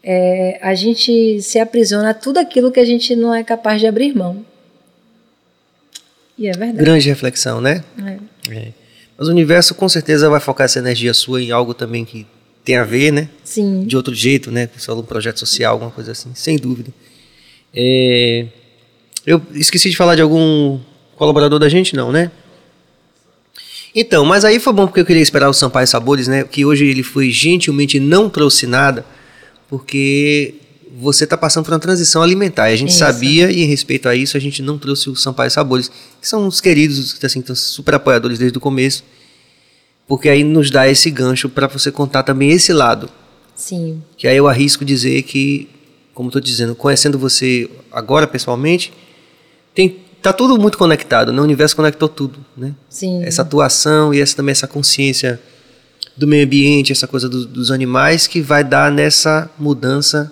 é, a gente se aprisiona a tudo aquilo que a gente não é capaz de abrir mão. E é verdade. Grande reflexão, né? É. é. Mas o universo com certeza vai focar essa energia sua em algo também que tem a ver, né? Sim. De outro jeito, né? Só um projeto social, alguma coisa assim, sem dúvida. É... Eu esqueci de falar de algum colaborador da gente, não, né? Então, mas aí foi bom porque eu queria esperar o Sampaio Sabores, né? Que hoje ele foi gentilmente não trouxe nada, porque você está passando por uma transição alimentar. E a gente isso. sabia, e em respeito a isso, a gente não trouxe o Sampaio Sabores, que são os queridos, assim, que super apoiadores desde o começo, porque aí nos dá esse gancho para você contar também esse lado. Sim. Que aí eu arrisco dizer que, como estou dizendo, conhecendo você agora pessoalmente, tem tá tudo muito conectado, né? O universo conectou tudo, né? Sim. Essa atuação e essa também essa consciência do meio ambiente, essa coisa do, dos animais que vai dar nessa mudança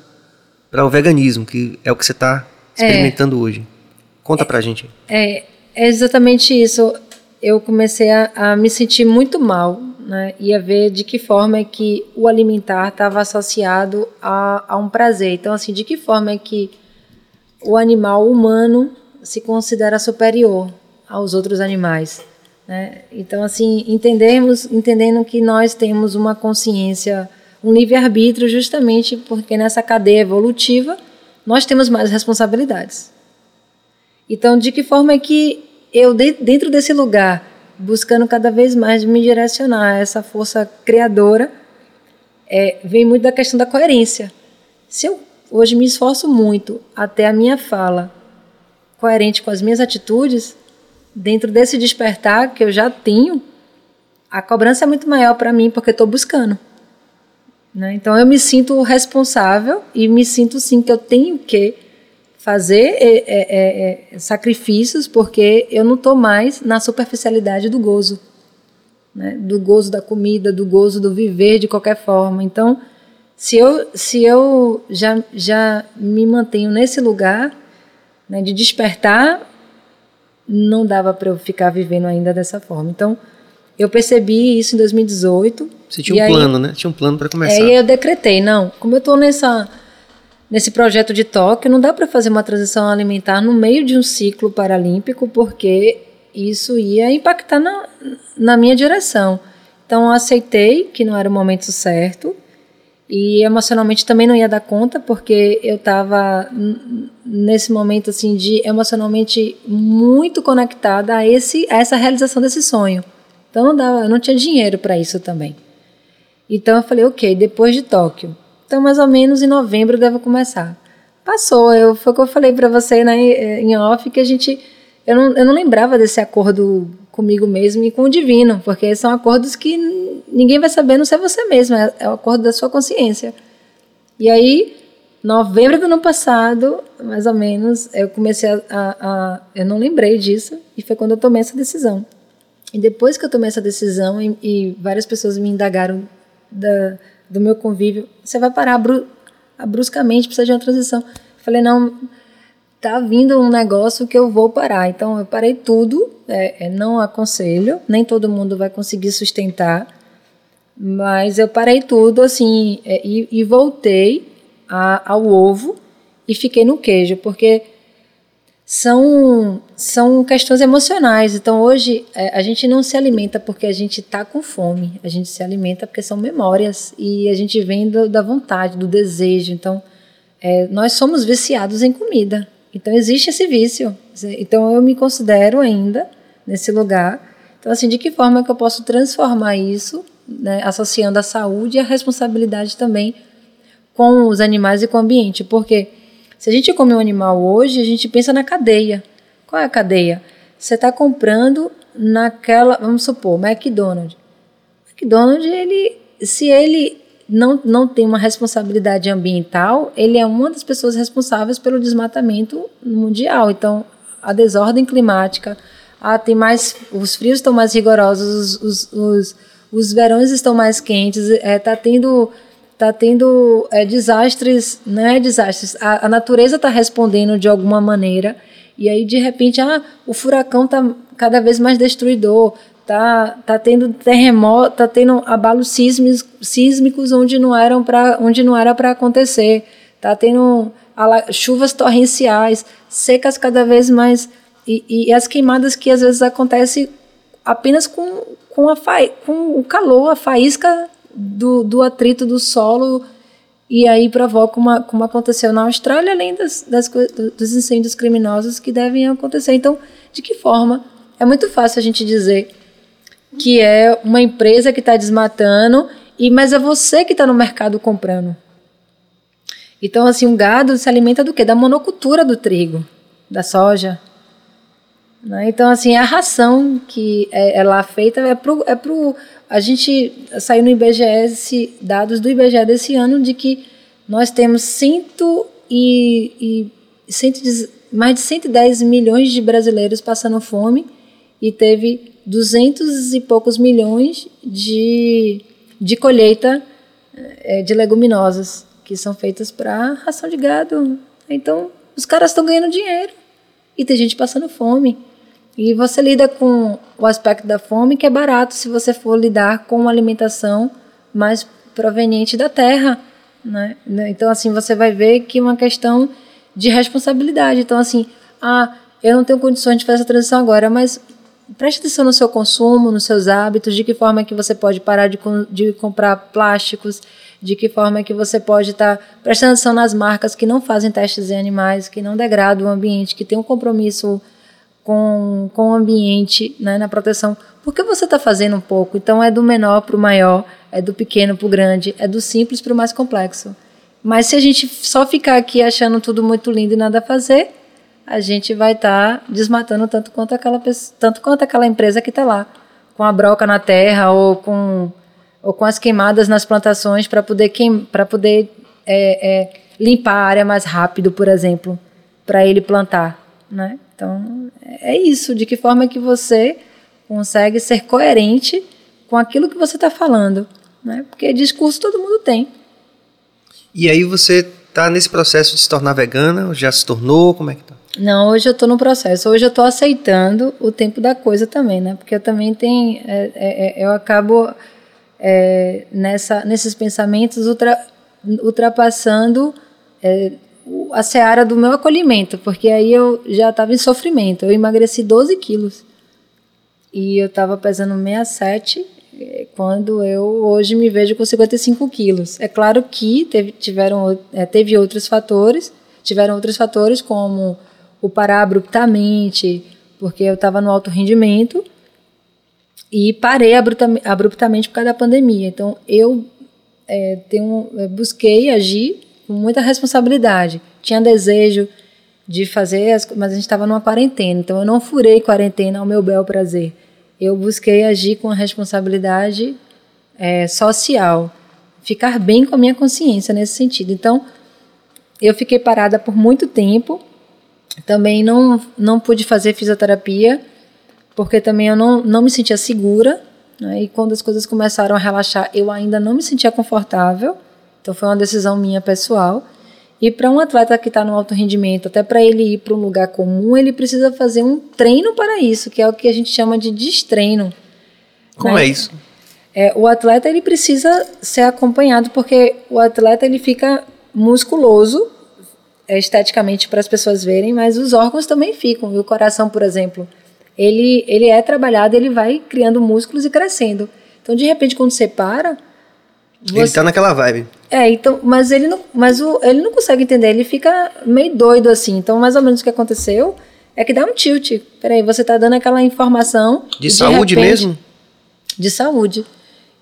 para o veganismo, que é o que você está experimentando é, hoje. Conta para a gente. É, é exatamente isso. Eu comecei a, a, me sentir muito mal, né? E a ver de que forma é que o alimentar estava associado a, a um prazer. Então, assim, de que forma é que o animal humano se considera superior aos outros animais. Né? Então, assim, entendermos, entendendo que nós temos uma consciência um livre-arbítrio justamente porque nessa cadeia evolutiva nós temos mais responsabilidades. Então, de que forma é que eu, dentro desse lugar, buscando cada vez mais me direcionar a essa força criadora, é, vem muito da questão da coerência. Se eu hoje me esforço muito até a minha fala coerente com as minhas atitudes, dentro desse despertar que eu já tenho, a cobrança é muito maior para mim porque estou buscando. Né? Então eu me sinto responsável e me sinto sim que eu tenho que fazer é, é, é, é sacrifícios porque eu não estou mais na superficialidade do gozo, né? do gozo da comida, do gozo do viver de qualquer forma. Então se eu, se eu já, já me mantenho nesse lugar né, de despertar, não dava para eu ficar vivendo ainda dessa forma. Então eu percebi isso em 2018. Você tinha um aí, plano, né? Tinha um plano para começar. Aí eu decretei, não, como eu estou nessa nesse projeto de Tóquio, não dá para fazer uma transição alimentar no meio de um ciclo paralímpico, porque isso ia impactar na, na minha direção. Então eu aceitei que não era o momento certo e emocionalmente também não ia dar conta, porque eu estava nesse momento assim de emocionalmente muito conectada a esse a essa realização desse sonho. Então não dava, eu não tinha dinheiro para isso também. Então eu falei, ok, depois de Tóquio. Então mais ou menos em novembro eu devo começar. Passou, eu, foi o que eu falei para você né, em off, que a gente. Eu não, eu não lembrava desse acordo comigo mesmo e com o divino, porque são acordos que ninguém vai saber, não ser você mesmo, é, é o acordo da sua consciência. E aí, novembro do ano passado, mais ou menos, eu comecei a, a, a, Eu não lembrei disso, e foi quando eu tomei essa decisão. E depois que eu tomei essa decisão e, e várias pessoas me indagaram da, do meu convívio, você vai parar bru, bruscamente, precisa de uma transição. Eu falei, não, tá vindo um negócio que eu vou parar. Então eu parei tudo, é, é, não aconselho, nem todo mundo vai conseguir sustentar, Mas eu parei tudo assim é, e, e voltei a, ao ovo e fiquei no queijo, porque são, são questões emocionais. Então, hoje, é, a gente não se alimenta porque a gente está com fome, a gente se alimenta porque são memórias e a gente vem do, da vontade, do desejo. Então, é, nós somos viciados em comida. Então, existe esse vício. Então, eu me considero ainda nesse lugar. Então, assim, de que forma que eu posso transformar isso, né, associando a saúde e a responsabilidade também com os animais e com o ambiente? Porque se a gente come um animal hoje, a gente pensa na cadeia. Qual é a cadeia? Você está comprando naquela, vamos supor, McDonald's. McDonald's, ele, se ele não, não tem uma responsabilidade ambiental, ele é uma das pessoas responsáveis pelo desmatamento mundial. Então, a desordem climática, ah, tem mais, os frios estão mais rigorosos, os, os, os, os verões estão mais quentes, está é, tá tendo está tendo é, desastres, né? Desastres. A, a natureza está respondendo de alguma maneira. E aí, de repente, ah, o furacão está cada vez mais destruidor. Tá, tá tendo terremoto, tá tendo abalos sísmicos, sísmicos onde não eram para onde não era para acontecer. Tá tendo chuvas torrenciais, secas cada vez mais e, e, as queimadas que às vezes acontecem apenas com, com, a fa, com o calor, a faísca do, do atrito do solo e aí provoca uma, como aconteceu na Austrália, além das, das, dos incêndios criminosos que devem acontecer. Então, de que forma? É muito fácil a gente dizer que é uma empresa que está desmatando, e mas é você que está no mercado comprando. Então, assim, o gado se alimenta do quê? Da monocultura do trigo, da soja. Né? Então, assim, a ração que é, é lá feita é para é pro a gente saiu no IBGE dados do IBGE desse ano de que nós temos cento e, e cento, mais de 110 milhões de brasileiros passando fome e teve 200 e poucos milhões de, de colheita é, de leguminosas que são feitas para ração de gado. Então, os caras estão ganhando dinheiro e tem gente passando fome. E você lida com o aspecto da fome, que é barato se você for lidar com uma alimentação mais proveniente da terra. Né? Então, assim, você vai ver que é uma questão de responsabilidade. Então, assim, ah, eu não tenho condições de fazer essa transição agora, mas preste atenção no seu consumo, nos seus hábitos, de que forma que você pode parar de, de comprar plásticos, de que forma que você pode estar tá prestando atenção nas marcas que não fazem testes em animais, que não degradam o ambiente, que tem um compromisso com, com o ambiente, né, na proteção. Porque você está fazendo um pouco. Então é do menor para o maior, é do pequeno para o grande, é do simples para o mais complexo. Mas se a gente só ficar aqui achando tudo muito lindo e nada a fazer, a gente vai estar tá desmatando tanto quanto aquela tanto quanto aquela empresa que está lá, com a broca na terra ou com ou com as queimadas nas plantações para poder para poder é, é, limpar a área mais rápido, por exemplo, para ele plantar, né? Então, é isso, de que forma que você consegue ser coerente com aquilo que você está falando, né? Porque discurso todo mundo tem. E aí você está nesse processo de se tornar vegana, já se tornou, como é que tá? Não, hoje eu estou no processo. Hoje eu estou aceitando o tempo da coisa também, né? Porque eu também tenho, é, é, é eu acabo é, nessa, nesses pensamentos ultra, ultrapassando é, a seara do meu acolhimento, porque aí eu já estava em sofrimento. Eu emagreci 12 quilos. E eu estava pesando 67 eh, quando eu hoje me vejo com 55 quilos. É claro que teve, tiveram, é, teve outros fatores, tiveram outros fatores como o parar abruptamente, porque eu estava no alto rendimento e parei abruptamente por causa da pandemia. Então eu é, tenho, busquei agir com muita responsabilidade. Tinha desejo de fazer, as, mas a gente estava numa quarentena, então eu não furei quarentena ao meu bel prazer. Eu busquei agir com a responsabilidade é, social, ficar bem com a minha consciência nesse sentido. Então, eu fiquei parada por muito tempo, também não, não pude fazer fisioterapia, porque também eu não, não me sentia segura, né? e quando as coisas começaram a relaxar, eu ainda não me sentia confortável. Então foi uma decisão minha pessoal. E para um atleta que está no alto rendimento, até para ele ir para um lugar comum, ele precisa fazer um treino para isso, que é o que a gente chama de destreino. Como né? é isso? É, o atleta ele precisa ser acompanhado porque o atleta ele fica musculoso é, esteticamente para as pessoas verem, mas os órgãos também ficam. E o coração, por exemplo, ele, ele é trabalhado, ele vai criando músculos e crescendo. Então, de repente, quando você para. Você... Ele tá naquela vibe. É, então, mas ele não, mas o, ele não consegue entender, ele fica meio doido assim. Então, mais ou menos o que aconteceu é que dá um tilt. Peraí, você tá dando aquela informação. De saúde de repente, mesmo? De saúde.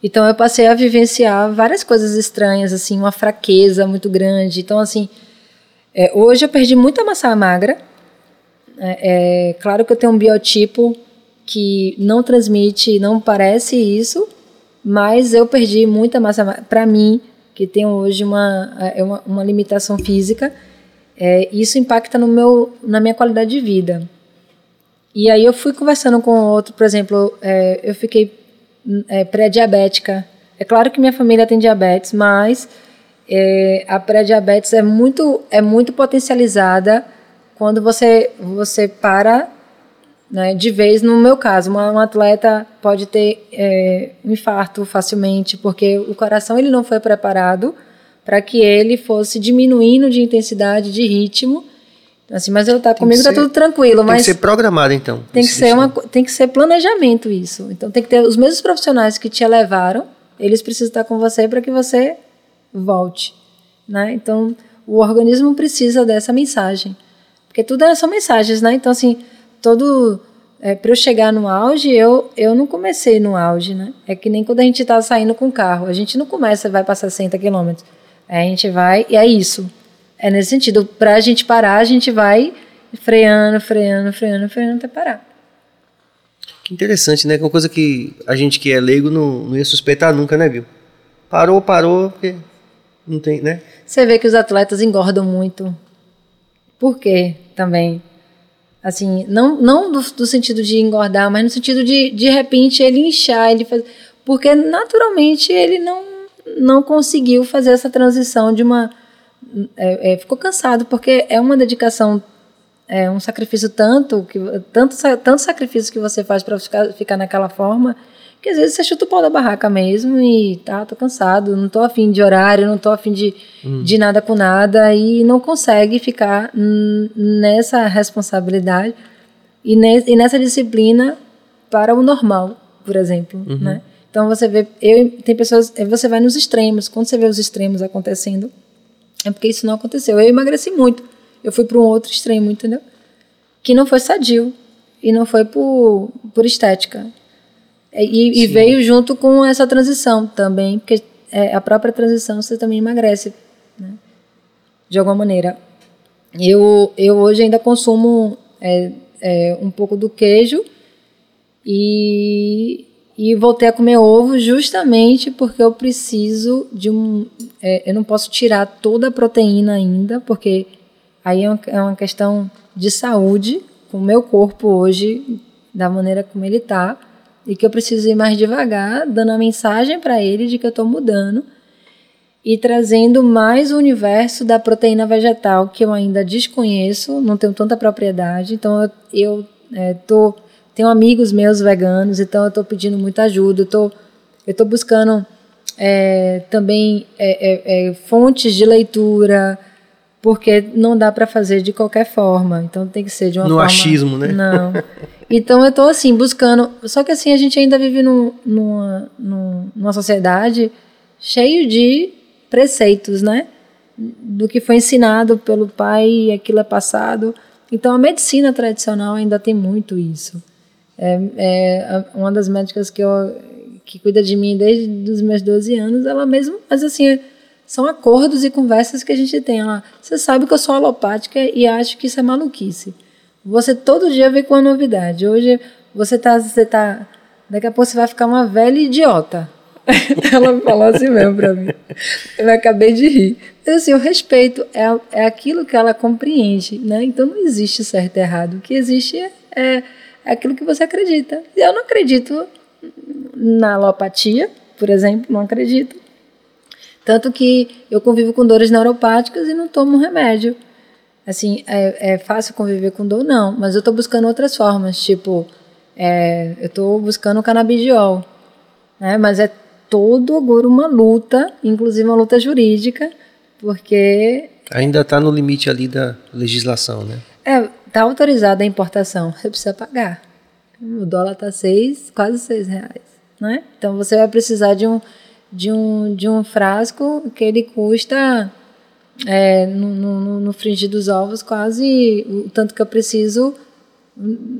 Então eu passei a vivenciar várias coisas estranhas, assim, uma fraqueza muito grande. Então, assim, é, hoje eu perdi muita massa magra. É, é, claro que eu tenho um biotipo que não transmite, não parece isso, mas eu perdi muita massa. Para mim, que tenho hoje uma, é, uma, uma limitação física, é, isso impacta no meu, na minha qualidade de vida. E aí eu fui conversando com outro, por exemplo, é, eu fiquei é, pré-diabética. É claro que minha família tem diabetes, mas é, a pré-diabetes é muito, é muito potencializada quando você, você para né, de vez. No meu caso, uma, um atleta pode ter é, um infarto facilmente, porque o coração ele não foi preparado para que ele fosse diminuindo de intensidade, de ritmo. Assim, mas eu tá comigo tá tudo tranquilo, tem mas tem que ser programado então. Tem que ser uma tem que ser planejamento isso. Então tem que ter os mesmos profissionais que te levaram, eles precisam estar com você para que você volte, né? Então o organismo precisa dessa mensagem, porque tudo é são mensagens, né? Então assim todo é, para eu chegar no auge, eu, eu não comecei no auge, né? É que nem quando a gente está saindo com o carro. A gente não começa e vai passar 60 quilômetros. A gente vai e é isso. É nesse sentido. Para a gente parar, a gente vai freando, freando, freando, freando até parar. Que interessante, né? Que é uma coisa que a gente que é leigo não, não ia suspeitar nunca, né, viu? Parou, parou, porque não tem, né? Você vê que os atletas engordam muito. Por quê também? Assim, não, não do, do sentido de engordar, mas no sentido de, de repente, ele inchar, ele faz... Porque naturalmente ele não, não conseguiu fazer essa transição de uma é, é, ficou cansado, porque é uma dedicação, é um sacrifício tanto, que, tanto, tanto sacrifício que você faz para ficar, ficar naquela forma, que às vezes você chuta o pau da barraca mesmo e tá, tô cansado, não tô afim de horário, não tô afim de, hum. de nada com nada e não consegue ficar nessa responsabilidade e, ne, e nessa disciplina para o normal, por exemplo, uhum. né? Então você vê, eu, tem pessoas, você vai nos extremos, quando você vê os extremos acontecendo, é porque isso não aconteceu. Eu emagreci muito. Eu fui para um outro extremo, entendeu? Que não foi sadio. E não foi por, por estética. E, e veio junto com essa transição também, porque é, a própria transição você também emagrece, né? de alguma maneira. Eu, eu hoje ainda consumo é, é, um pouco do queijo e, e voltei a comer ovo justamente porque eu preciso de um. É, eu não posso tirar toda a proteína ainda, porque aí é uma, é uma questão de saúde com o meu corpo hoje, da maneira como ele está, e que eu preciso ir mais devagar, dando a mensagem para ele de que eu estou mudando e trazendo mais o universo da proteína vegetal que eu ainda desconheço, não tenho tanta propriedade, então eu estou. É, tenho amigos meus veganos, então eu estou pedindo muita ajuda. Eu tô, estou buscando é, também é, é, é, fontes de leitura, porque não dá para fazer de qualquer forma. Então tem que ser de uma no forma. No achismo, né? Não. Então eu estou assim, buscando. Só que assim, a gente ainda vive num, numa, numa sociedade cheio de preceitos, né? Do que foi ensinado pelo pai e aquilo é passado. Então a medicina tradicional ainda tem muito isso. É, é uma das médicas que, eu, que cuida de mim desde os meus 12 anos, ela mesmo, mas assim, são acordos e conversas que a gente tem. Ela, você sabe que eu sou alopática e acho que isso é maluquice. Você todo dia vem com uma novidade. Hoje você tá, você tá, daqui a pouco você vai ficar uma velha idiota. ela falou assim mesmo para mim. Eu acabei de rir. Mas assim, o respeito é, é aquilo que ela compreende, né? Então não existe certo e errado. O que existe é é aquilo que você acredita. Eu não acredito na alopatia, por exemplo, não acredito. Tanto que eu convivo com dores neuropáticas e não tomo remédio. Assim, é, é fácil conviver com dor? Não, mas eu estou buscando outras formas, tipo, é, eu estou buscando canabidiol, né? Mas é todo agora uma luta, inclusive uma luta jurídica, porque ainda está no limite ali da legislação, né? É, tá autorizada a importação, você precisa pagar. O dólar está seis, quase seis reais, né? Então você vai precisar de um de um de um frasco que ele custa é, no, no, no fringir dos ovos quase o tanto que eu preciso.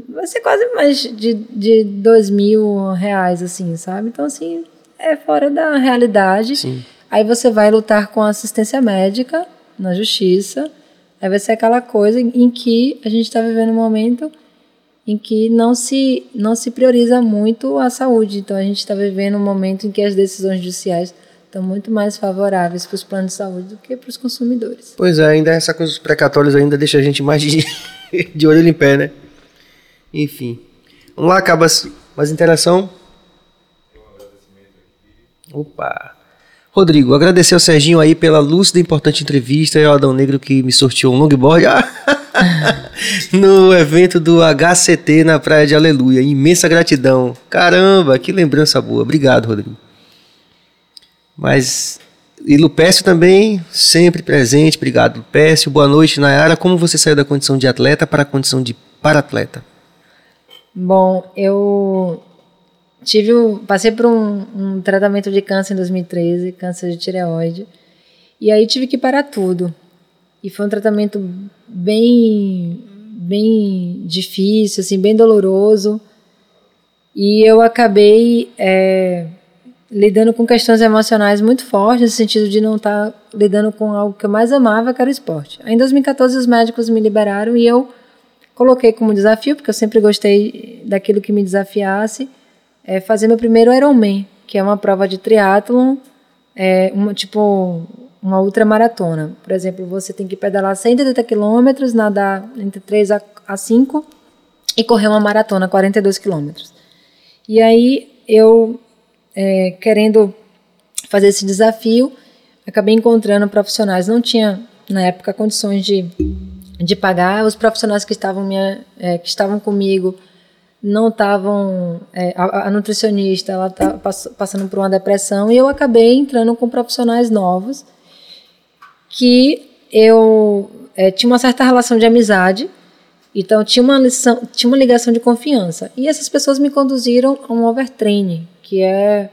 Vai ser quase mais de, de dois mil reais assim sabe? Então assim é fora da realidade. Sim. aí você vai lutar com assistência médica na justiça. Aí vai ser aquela coisa em que a gente está vivendo um momento em que não se não se prioriza muito a saúde então a gente está vivendo um momento em que as decisões judiciais estão muito mais favoráveis para os planos de saúde do que para os consumidores. Pois é, ainda essa coisa dos precatórios ainda deixa a gente mais de, de olho em pé, né? Enfim. Vamos lá, Cabas. Mais interação? Opa! Rodrigo, agradecer ao Serginho aí pela lúcida e importante entrevista e ao Adão Negro que me sorteou um longboard no evento do HCT na Praia de Aleluia. Imensa gratidão. Caramba, que lembrança boa. Obrigado, Rodrigo. Mas. E Lupécio também, sempre presente. Obrigado, Lupécio. Boa noite, Nayara. Como você saiu da condição de atleta para a condição de para-atleta? Bom, eu tive passei por um, um, tratamento de câncer em 2013, câncer de tireoide, e aí tive que parar tudo. E foi um tratamento bem bem difícil, assim, bem doloroso. E eu acabei é, lidando com questões emocionais muito fortes, no sentido de não estar tá lidando com algo que eu mais amava, que era o esporte. Aí, em 2014, os médicos me liberaram e eu coloquei como desafio, porque eu sempre gostei daquilo que me desafiasse, é fazer meu primeiro Ironman, que é uma prova de triatlon, é, uma, tipo uma ultramaratona. Por exemplo, você tem que pedalar 180 quilômetros, nadar entre 3 a, a 5 e correr uma maratona, 42 quilômetros. E aí eu é, querendo fazer esse desafio, acabei encontrando profissionais. Não tinha, na época, condições de, de pagar. Os profissionais que estavam, minha, é, que estavam comigo não estavam. É, a, a, nutricionista ela tá passando por uma depressão e eu acabei entrando com profissionais novos que eu é, tinha uma certa relação de amizade. Então tinha uma lição, tinha uma ligação de confiança. E essas pessoas me conduziram a um overtraining, que é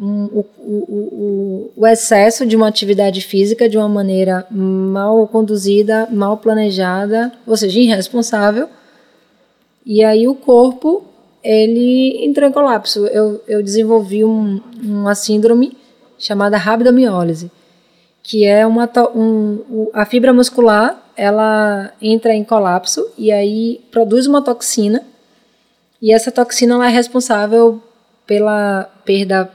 um, o, o, o, o, excesso de uma atividade física de uma maneira mal conduzida, mal planejada, ou seja, irresponsável. E aí o corpo ele entrou em colapso. Eu, eu desenvolvi um, uma síndrome chamada rabdomiólise, que é uma um, a fibra muscular ela entra em colapso e aí produz uma toxina e essa toxina ela é responsável pela perda,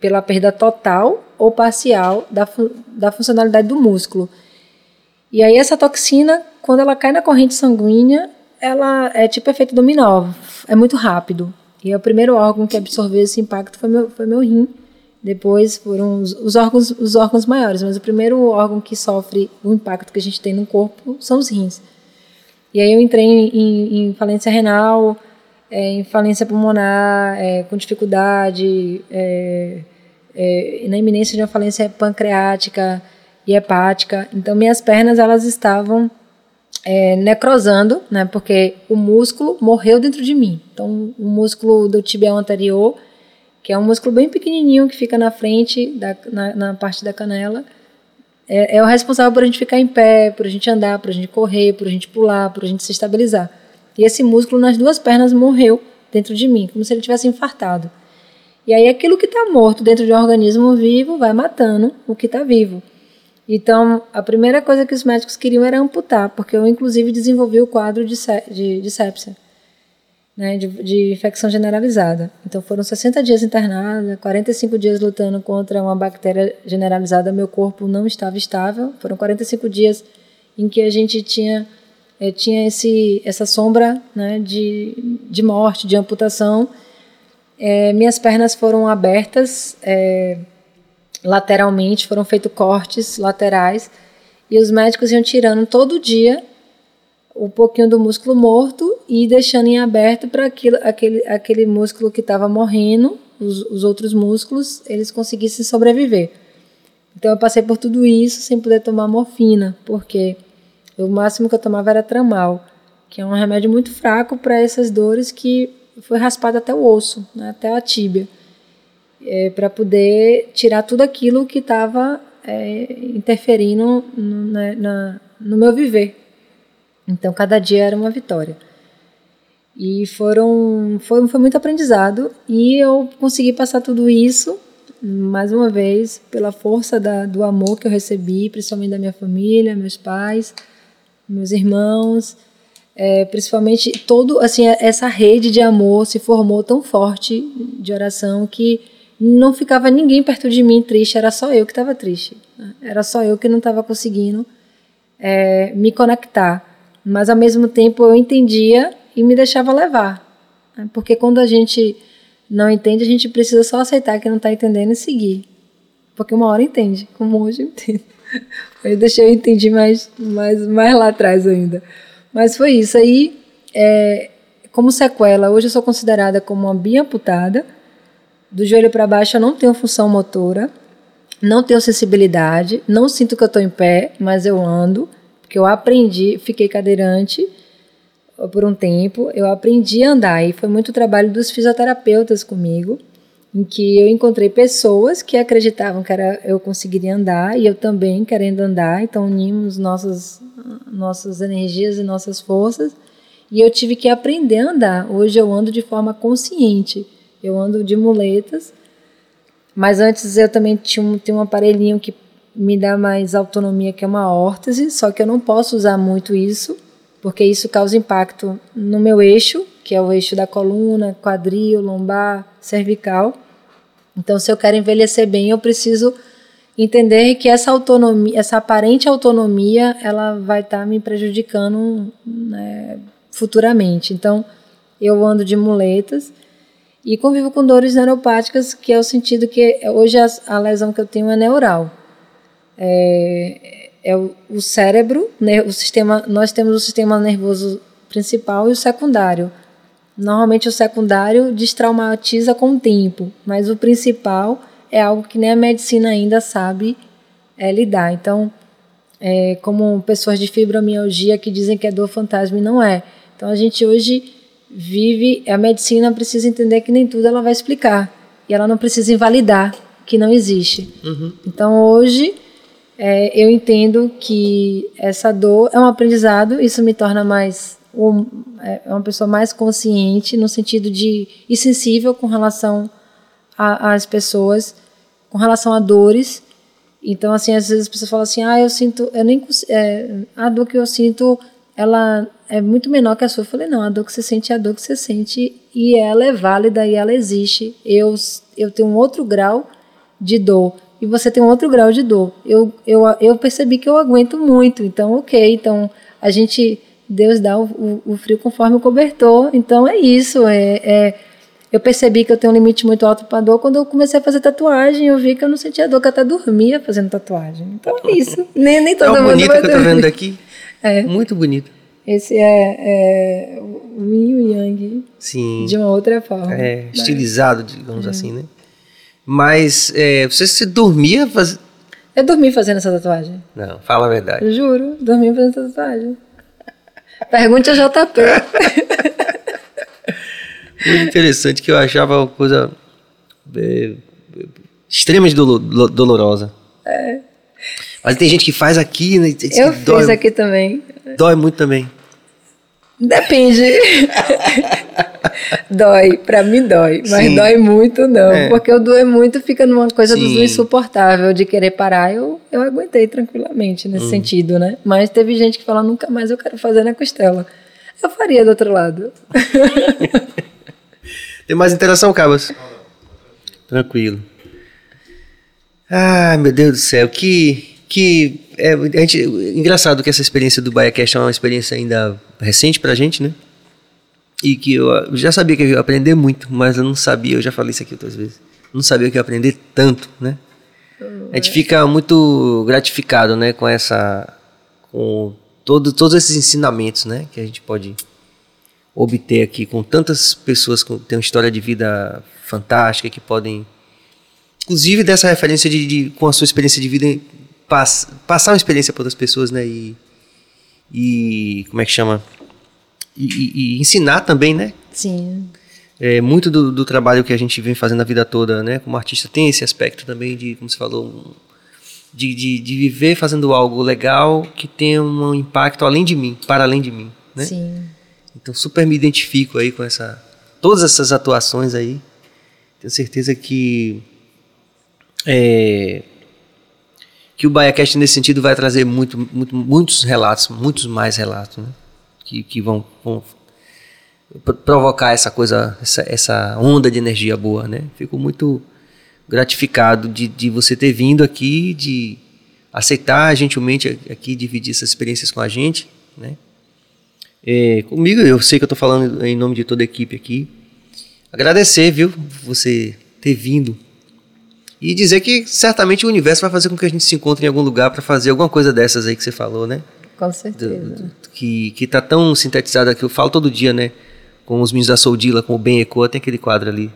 pela perda total ou parcial da, da funcionalidade do músculo. E aí essa toxina, quando ela cai na corrente sanguínea, ela é tipo efeito dominó, é muito rápido. E o primeiro órgão que absorveu esse impacto foi meu, foi meu rim. Depois foram os, os, órgãos, os órgãos maiores, mas o primeiro órgão que sofre o impacto que a gente tem no corpo são os rins. E aí eu entrei em, em, em falência renal, é, em falência pulmonar, é, com dificuldade, é, é, na iminência de uma falência pancreática e hepática. Então, minhas pernas elas estavam é, necrosando, né, porque o músculo morreu dentro de mim. Então, o músculo do tibial anterior, que é um músculo bem pequenininho que fica na frente, da, na, na parte da canela, é, é, o responsável por a gente ficar em pé, por a gente andar, por a gente correr, por a gente pular, por a gente se estabilizar. E esse músculo nas duas pernas morreu dentro de mim, como se ele tivesse infartado. E aí aquilo que está morto dentro de um organismo vivo vai matando o que está vivo. Então, a primeira coisa que os médicos queriam era amputar, porque eu, inclusive, desenvolvi o quadro de, de, de sepsia, né, de, de, infecção generalizada. Então, foram 60 dias internada, 45 dias lutando contra uma bactéria generalizada, meu corpo não estava estável. Foram 45 dias em que a gente tinha é, tinha esse, essa sombra né, de, de morte, de amputação. É, minhas pernas foram abertas é, lateralmente, foram feitos cortes laterais e os médicos iam tirando todo dia um pouquinho do músculo morto e deixando em aberto para aquele, aquele músculo que estava morrendo os, os outros músculos, eles conseguissem sobreviver. Então eu passei por tudo isso sem poder tomar morfina, porque o máximo que eu tomava era tramal, que é um remédio muito fraco para essas dores que foi raspado até o osso, né, até a tíbia, é, para poder tirar tudo aquilo que estava é, interferindo no, na, na, no meu viver. Então cada dia era uma vitória. E foram foi, foi muito aprendizado e eu consegui passar tudo isso mais uma vez pela força da, do amor que eu recebi, principalmente da minha família, meus pais, meus irmãos, é, principalmente todo assim essa rede de amor se formou tão forte de oração que não ficava ninguém perto de mim triste, era só eu que estava triste, né? era só eu que não estava conseguindo é, me conectar, mas ao mesmo tempo eu entendia e me deixava levar. Né? Porque quando a gente não entende, a gente precisa só aceitar que não está entendendo e seguir. Porque uma hora entende, como hoje eu entendo. Eu deixei eu entendi mais, mais, mais lá atrás ainda. Mas foi isso. Aí, é, como sequela, hoje eu sou considerada como uma biamputada. Do joelho para baixo eu não tenho função motora, não tenho sensibilidade, não sinto que eu estou em pé, mas eu ando, porque eu aprendi, fiquei cadeirante por um tempo, eu aprendi a andar e foi muito trabalho dos fisioterapeutas comigo, em que eu encontrei pessoas que acreditavam que era, eu conseguiria andar e eu também querendo andar, então unimos nossas, nossas energias e nossas forças. E eu tive que aprender a andar. Hoje eu ando de forma consciente, eu ando de muletas, mas antes eu também tinha um, tinha um aparelhinho que me dá mais autonomia, que é uma órtese, só que eu não posso usar muito isso porque isso causa impacto no meu eixo, que é o eixo da coluna, quadril, lombar, cervical. Então, se eu quero envelhecer bem, eu preciso entender que essa autonomia, essa aparente autonomia, ela vai estar tá me prejudicando né, futuramente. Então, eu ando de muletas e convivo com dores neuropáticas, que é o sentido que hoje a, a lesão que eu tenho é neural. É, é o, o cérebro, né, o sistema, nós temos o sistema nervoso principal e o secundário. Normalmente o secundário destraumatiza com o tempo, mas o principal é algo que nem a medicina ainda sabe é, lidar. Então, é, como pessoas de fibromialgia que dizem que é dor fantasma e não é. Então a gente hoje vive, a medicina precisa entender que nem tudo ela vai explicar e ela não precisa invalidar que não existe. Uhum. Então hoje é, eu entendo que essa dor é um aprendizado, isso me torna mais um, é, é uma pessoa mais consciente no sentido de e sensível com relação às pessoas, com relação a dores. Então, assim, às vezes as pessoas falam assim, ah, eu sinto, eu nem é, a dor que eu sinto, ela é muito menor que a sua. Eu falei, não, a dor que você sente é a dor que você sente e ela é válida e ela existe. Eu, eu tenho um outro grau de dor e você tem um outro grau de dor. Eu, eu, eu percebi que eu aguento muito, então ok, então a gente, Deus dá o, o, o frio conforme o cobertor, então é isso, é, é, eu percebi que eu tenho um limite muito alto para dor, quando eu comecei a fazer tatuagem, eu vi que eu não sentia dor, que eu até dormia fazendo tatuagem, então é isso, nem, nem todo é mundo bonito que eu tô vendo aqui, é. muito bonito. Esse é, é o yin e o yang Sim. de uma outra forma. É, estilizado, digamos é. assim, né? Mas é, você se dormia faz... Eu dormi fazendo essa tatuagem. Não, fala a verdade. Juro, dormi fazendo essa tatuagem. Pergunte a JP. Muito interessante que eu achava uma coisa é, extremamente dolorosa. É. Mas tem gente que faz aqui, né? Eu fiz dói, aqui também. Dói muito também. Depende. dói, pra mim dói, mas Sim. dói muito não, é. porque o doer muito fica numa coisa Sim. do insuportável de querer parar. Eu, eu aguentei tranquilamente nesse hum. sentido, né? Mas teve gente que fala nunca mais eu quero fazer na costela. Eu faria do outro lado. Tem mais interação, Cabas? Tranquilo. Ai, meu Deus do céu, que que é a gente, engraçado que essa experiência do BaiaCast é uma experiência ainda recente pra gente, né? E que eu já sabia que eu ia aprender muito, mas eu não sabia, eu já falei isso aqui outras vezes, não sabia que eu ia aprender tanto, né? A gente fica muito gratificado, né, com essa com todo, todos esses ensinamentos, né, que a gente pode obter aqui com tantas pessoas que têm uma história de vida fantástica, que podem, inclusive dessa referência de, de com a sua experiência de vida, pass, passar uma experiência para outras pessoas, né? E, e como é que chama? E, e, ensinar também, né? Sim. É, muito do, do, trabalho que a gente vem fazendo a vida toda, né? Como artista tem esse aspecto também de, como você falou, de, de, de viver fazendo algo legal que tenha um impacto além de mim, para além de mim, né? Sim. Então super me identifico aí com essa todas essas atuações aí. Tenho certeza que é, que o BaiaCast nesse sentido vai trazer muito, muito, muitos relatos, muitos mais relatos, né? Que, que vão, vão provocar essa coisa, essa, essa onda de energia boa, né? Fico muito gratificado de, de você ter vindo aqui, de aceitar gentilmente aqui dividir essas experiências com a gente, né? É, comigo, eu sei que eu estou falando em nome de toda a equipe aqui. Agradecer, viu, você ter vindo e dizer que certamente o universo vai fazer com que a gente se encontre em algum lugar para fazer alguma coisa dessas aí que você falou, né? Com certeza. Do, do, que, que tá tão sintetizada que eu falo todo dia, né? Com os meninos da Soldila, com o Ben Ecoa, tem aquele quadro ali.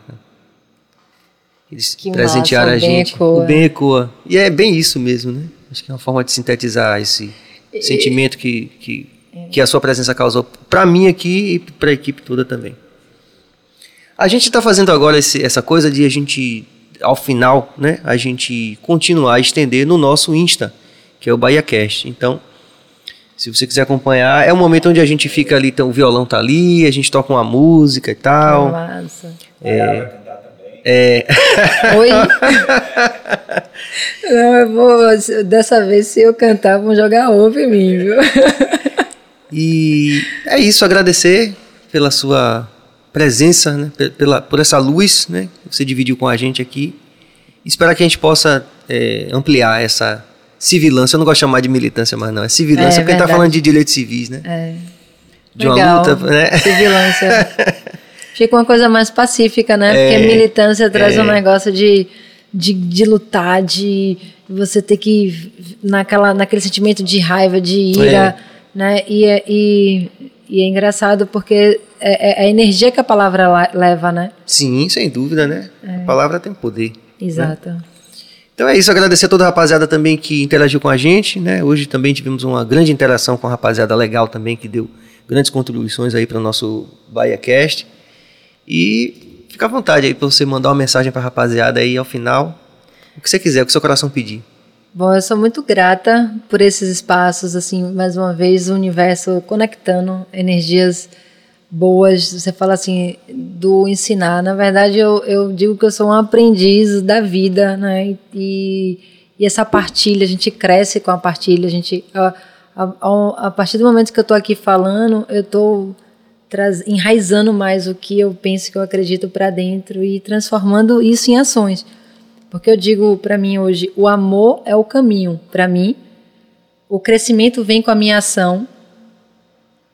Eles que presentearam massa, a gente. Ecoa. O Ben Ecoa. E é bem isso mesmo, né? Acho que é uma forma de sintetizar esse e, sentimento que, que, é. que a sua presença causou para mim aqui e para a equipe toda também. A gente está fazendo agora esse, essa coisa de a gente, ao final, né, a gente continuar a estender no nosso Insta, que é o BahiaCast. Então, se você quiser acompanhar, é um momento onde a gente fica ali, então, o violão tá ali, a gente toca uma música e tal. Que massa. É. É. Oi? Não, eu vou. Dessa vez, se eu cantar, vão jogar ovo em mim, viu? E é isso, agradecer pela sua presença, né? pela, por essa luz né? que você dividiu com a gente aqui. Esperar que a gente possa é, ampliar essa civilância, eu não gosto de chamar de militância mais não, é civilância, é, porque está falando de direitos civis, né? É. De Legal. uma luta, né? Civilância. Fica uma coisa mais pacífica, né? Porque é, militância traz um é. negócio de, de, de lutar, de você ter que naquela naquele sentimento de raiva, de ira, é. né? E, é, e, e, é engraçado porque é, é, a energia que a palavra leva, né? Sim, sem dúvida, né? A palavra tem poder. Né? Exato. Né? Então é isso, agradecer a toda a rapaziada também que interagiu com a gente, né? Hoje também tivemos uma grande interação com a rapaziada legal também, que deu grandes contribuições aí para o nosso BahiaCast. E fica à vontade aí para você mandar uma mensagem para a rapaziada aí ao final, o que você quiser, o que seu coração pedir. Bom, eu sou muito grata por esses espaços, assim, mais uma vez, o universo conectando energias boas, você fala assim, do ensinar. Na verdade, eu, eu digo que eu sou um aprendiz da vida, né? E, e essa partilha, a gente cresce com a partilha, a gente. A, a, a partir do momento que eu estou aqui falando, eu estou enraizando mais o que eu penso, que eu acredito para dentro e transformando isso em ações. Porque eu digo para mim hoje, o amor é o caminho. Para mim, o crescimento vem com a minha ação,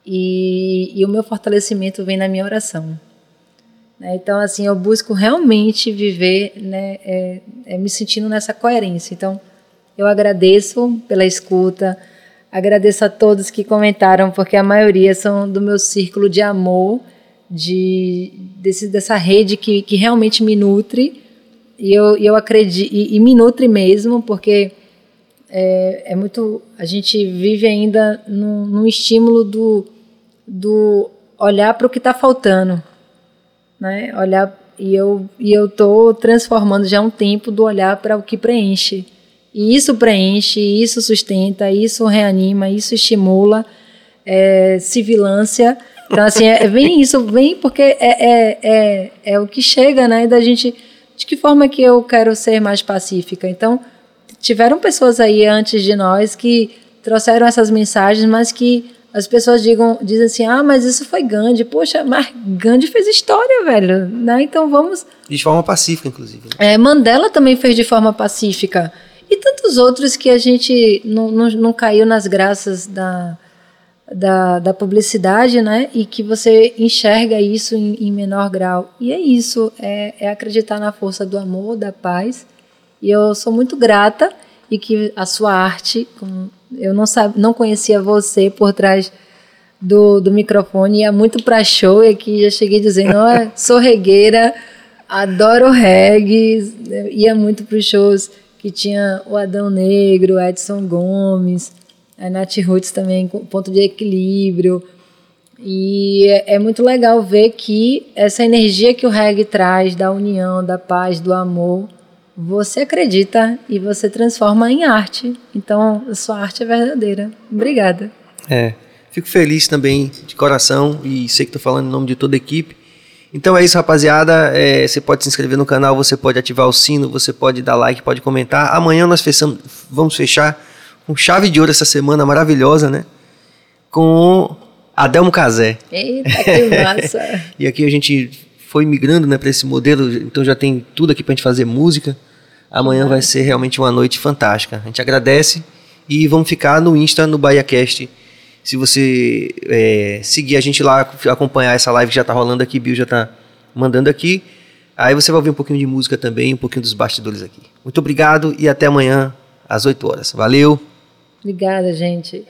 e, e o meu fortalecimento vem na minha oração. Né? Então, assim, eu busco realmente viver, né, é, é me sentindo nessa coerência. Então, eu agradeço pela escuta, agradeço a todos que comentaram, porque a maioria são do meu círculo de amor, de, desse, dessa rede que, que realmente me nutre. E eu, eu acredito, e, e me nutre mesmo, porque é, é muito. A gente vive ainda num, num estímulo do do olhar para o que está faltando, né? Olhar e eu e eu tô transformando já um tempo do olhar para o que preenche. E isso preenche, isso sustenta, isso reanima, isso estimula, é, civilância. Então, assim, é, vem isso, vem porque é, é, é, é o que chega, né? Da gente. De que forma que eu quero ser mais pacífica? Então, tiveram pessoas aí antes de nós que trouxeram essas mensagens, mas que as pessoas digam, dizem assim, ah, mas isso foi Gandhi. Poxa, mas Gandhi fez história, velho, né? Então vamos... De forma pacífica, inclusive. Né? É, Mandela também fez de forma pacífica. E tantos outros que a gente não, não, não caiu nas graças da, da, da, publicidade, né? E que você enxerga isso em, em menor grau. E é isso, é, é, acreditar na força do amor, da paz. E eu sou muito grata e que a sua arte, com eu não, sabe, não conhecia você por trás do, do microfone, ia muito para show e aqui já cheguei dizendo, oh, sou regueira, adoro reggae, ia muito para os shows que tinha o Adão Negro, Edson Gomes, a Nath Roots também, ponto de equilíbrio. E é, é, muito legal ver que essa energia que o reggae traz da união, da paz, do amor, você acredita e você transforma em arte. Então, a sua arte é verdadeira. Obrigada. É, fico feliz também de coração e sei que estou falando em nome de toda a equipe. Então é isso, rapaziada. É, você pode se inscrever no canal, você pode ativar o sino, você pode dar like, pode comentar. Amanhã nós fechamos, vamos fechar com chave de ouro essa semana maravilhosa, né? Com Adelmo Casé. Eita, que massa! e aqui a gente foi migrando né, para esse modelo, então já tem tudo aqui para a gente fazer música. Amanhã vai ser realmente uma noite fantástica. A gente agradece e vamos ficar no Insta, no BahiaCast. Se você é, seguir a gente lá, acompanhar essa live que já está rolando aqui, Bill já está mandando aqui. Aí você vai ouvir um pouquinho de música também, um pouquinho dos bastidores aqui. Muito obrigado e até amanhã às 8 horas. Valeu! Obrigada, gente.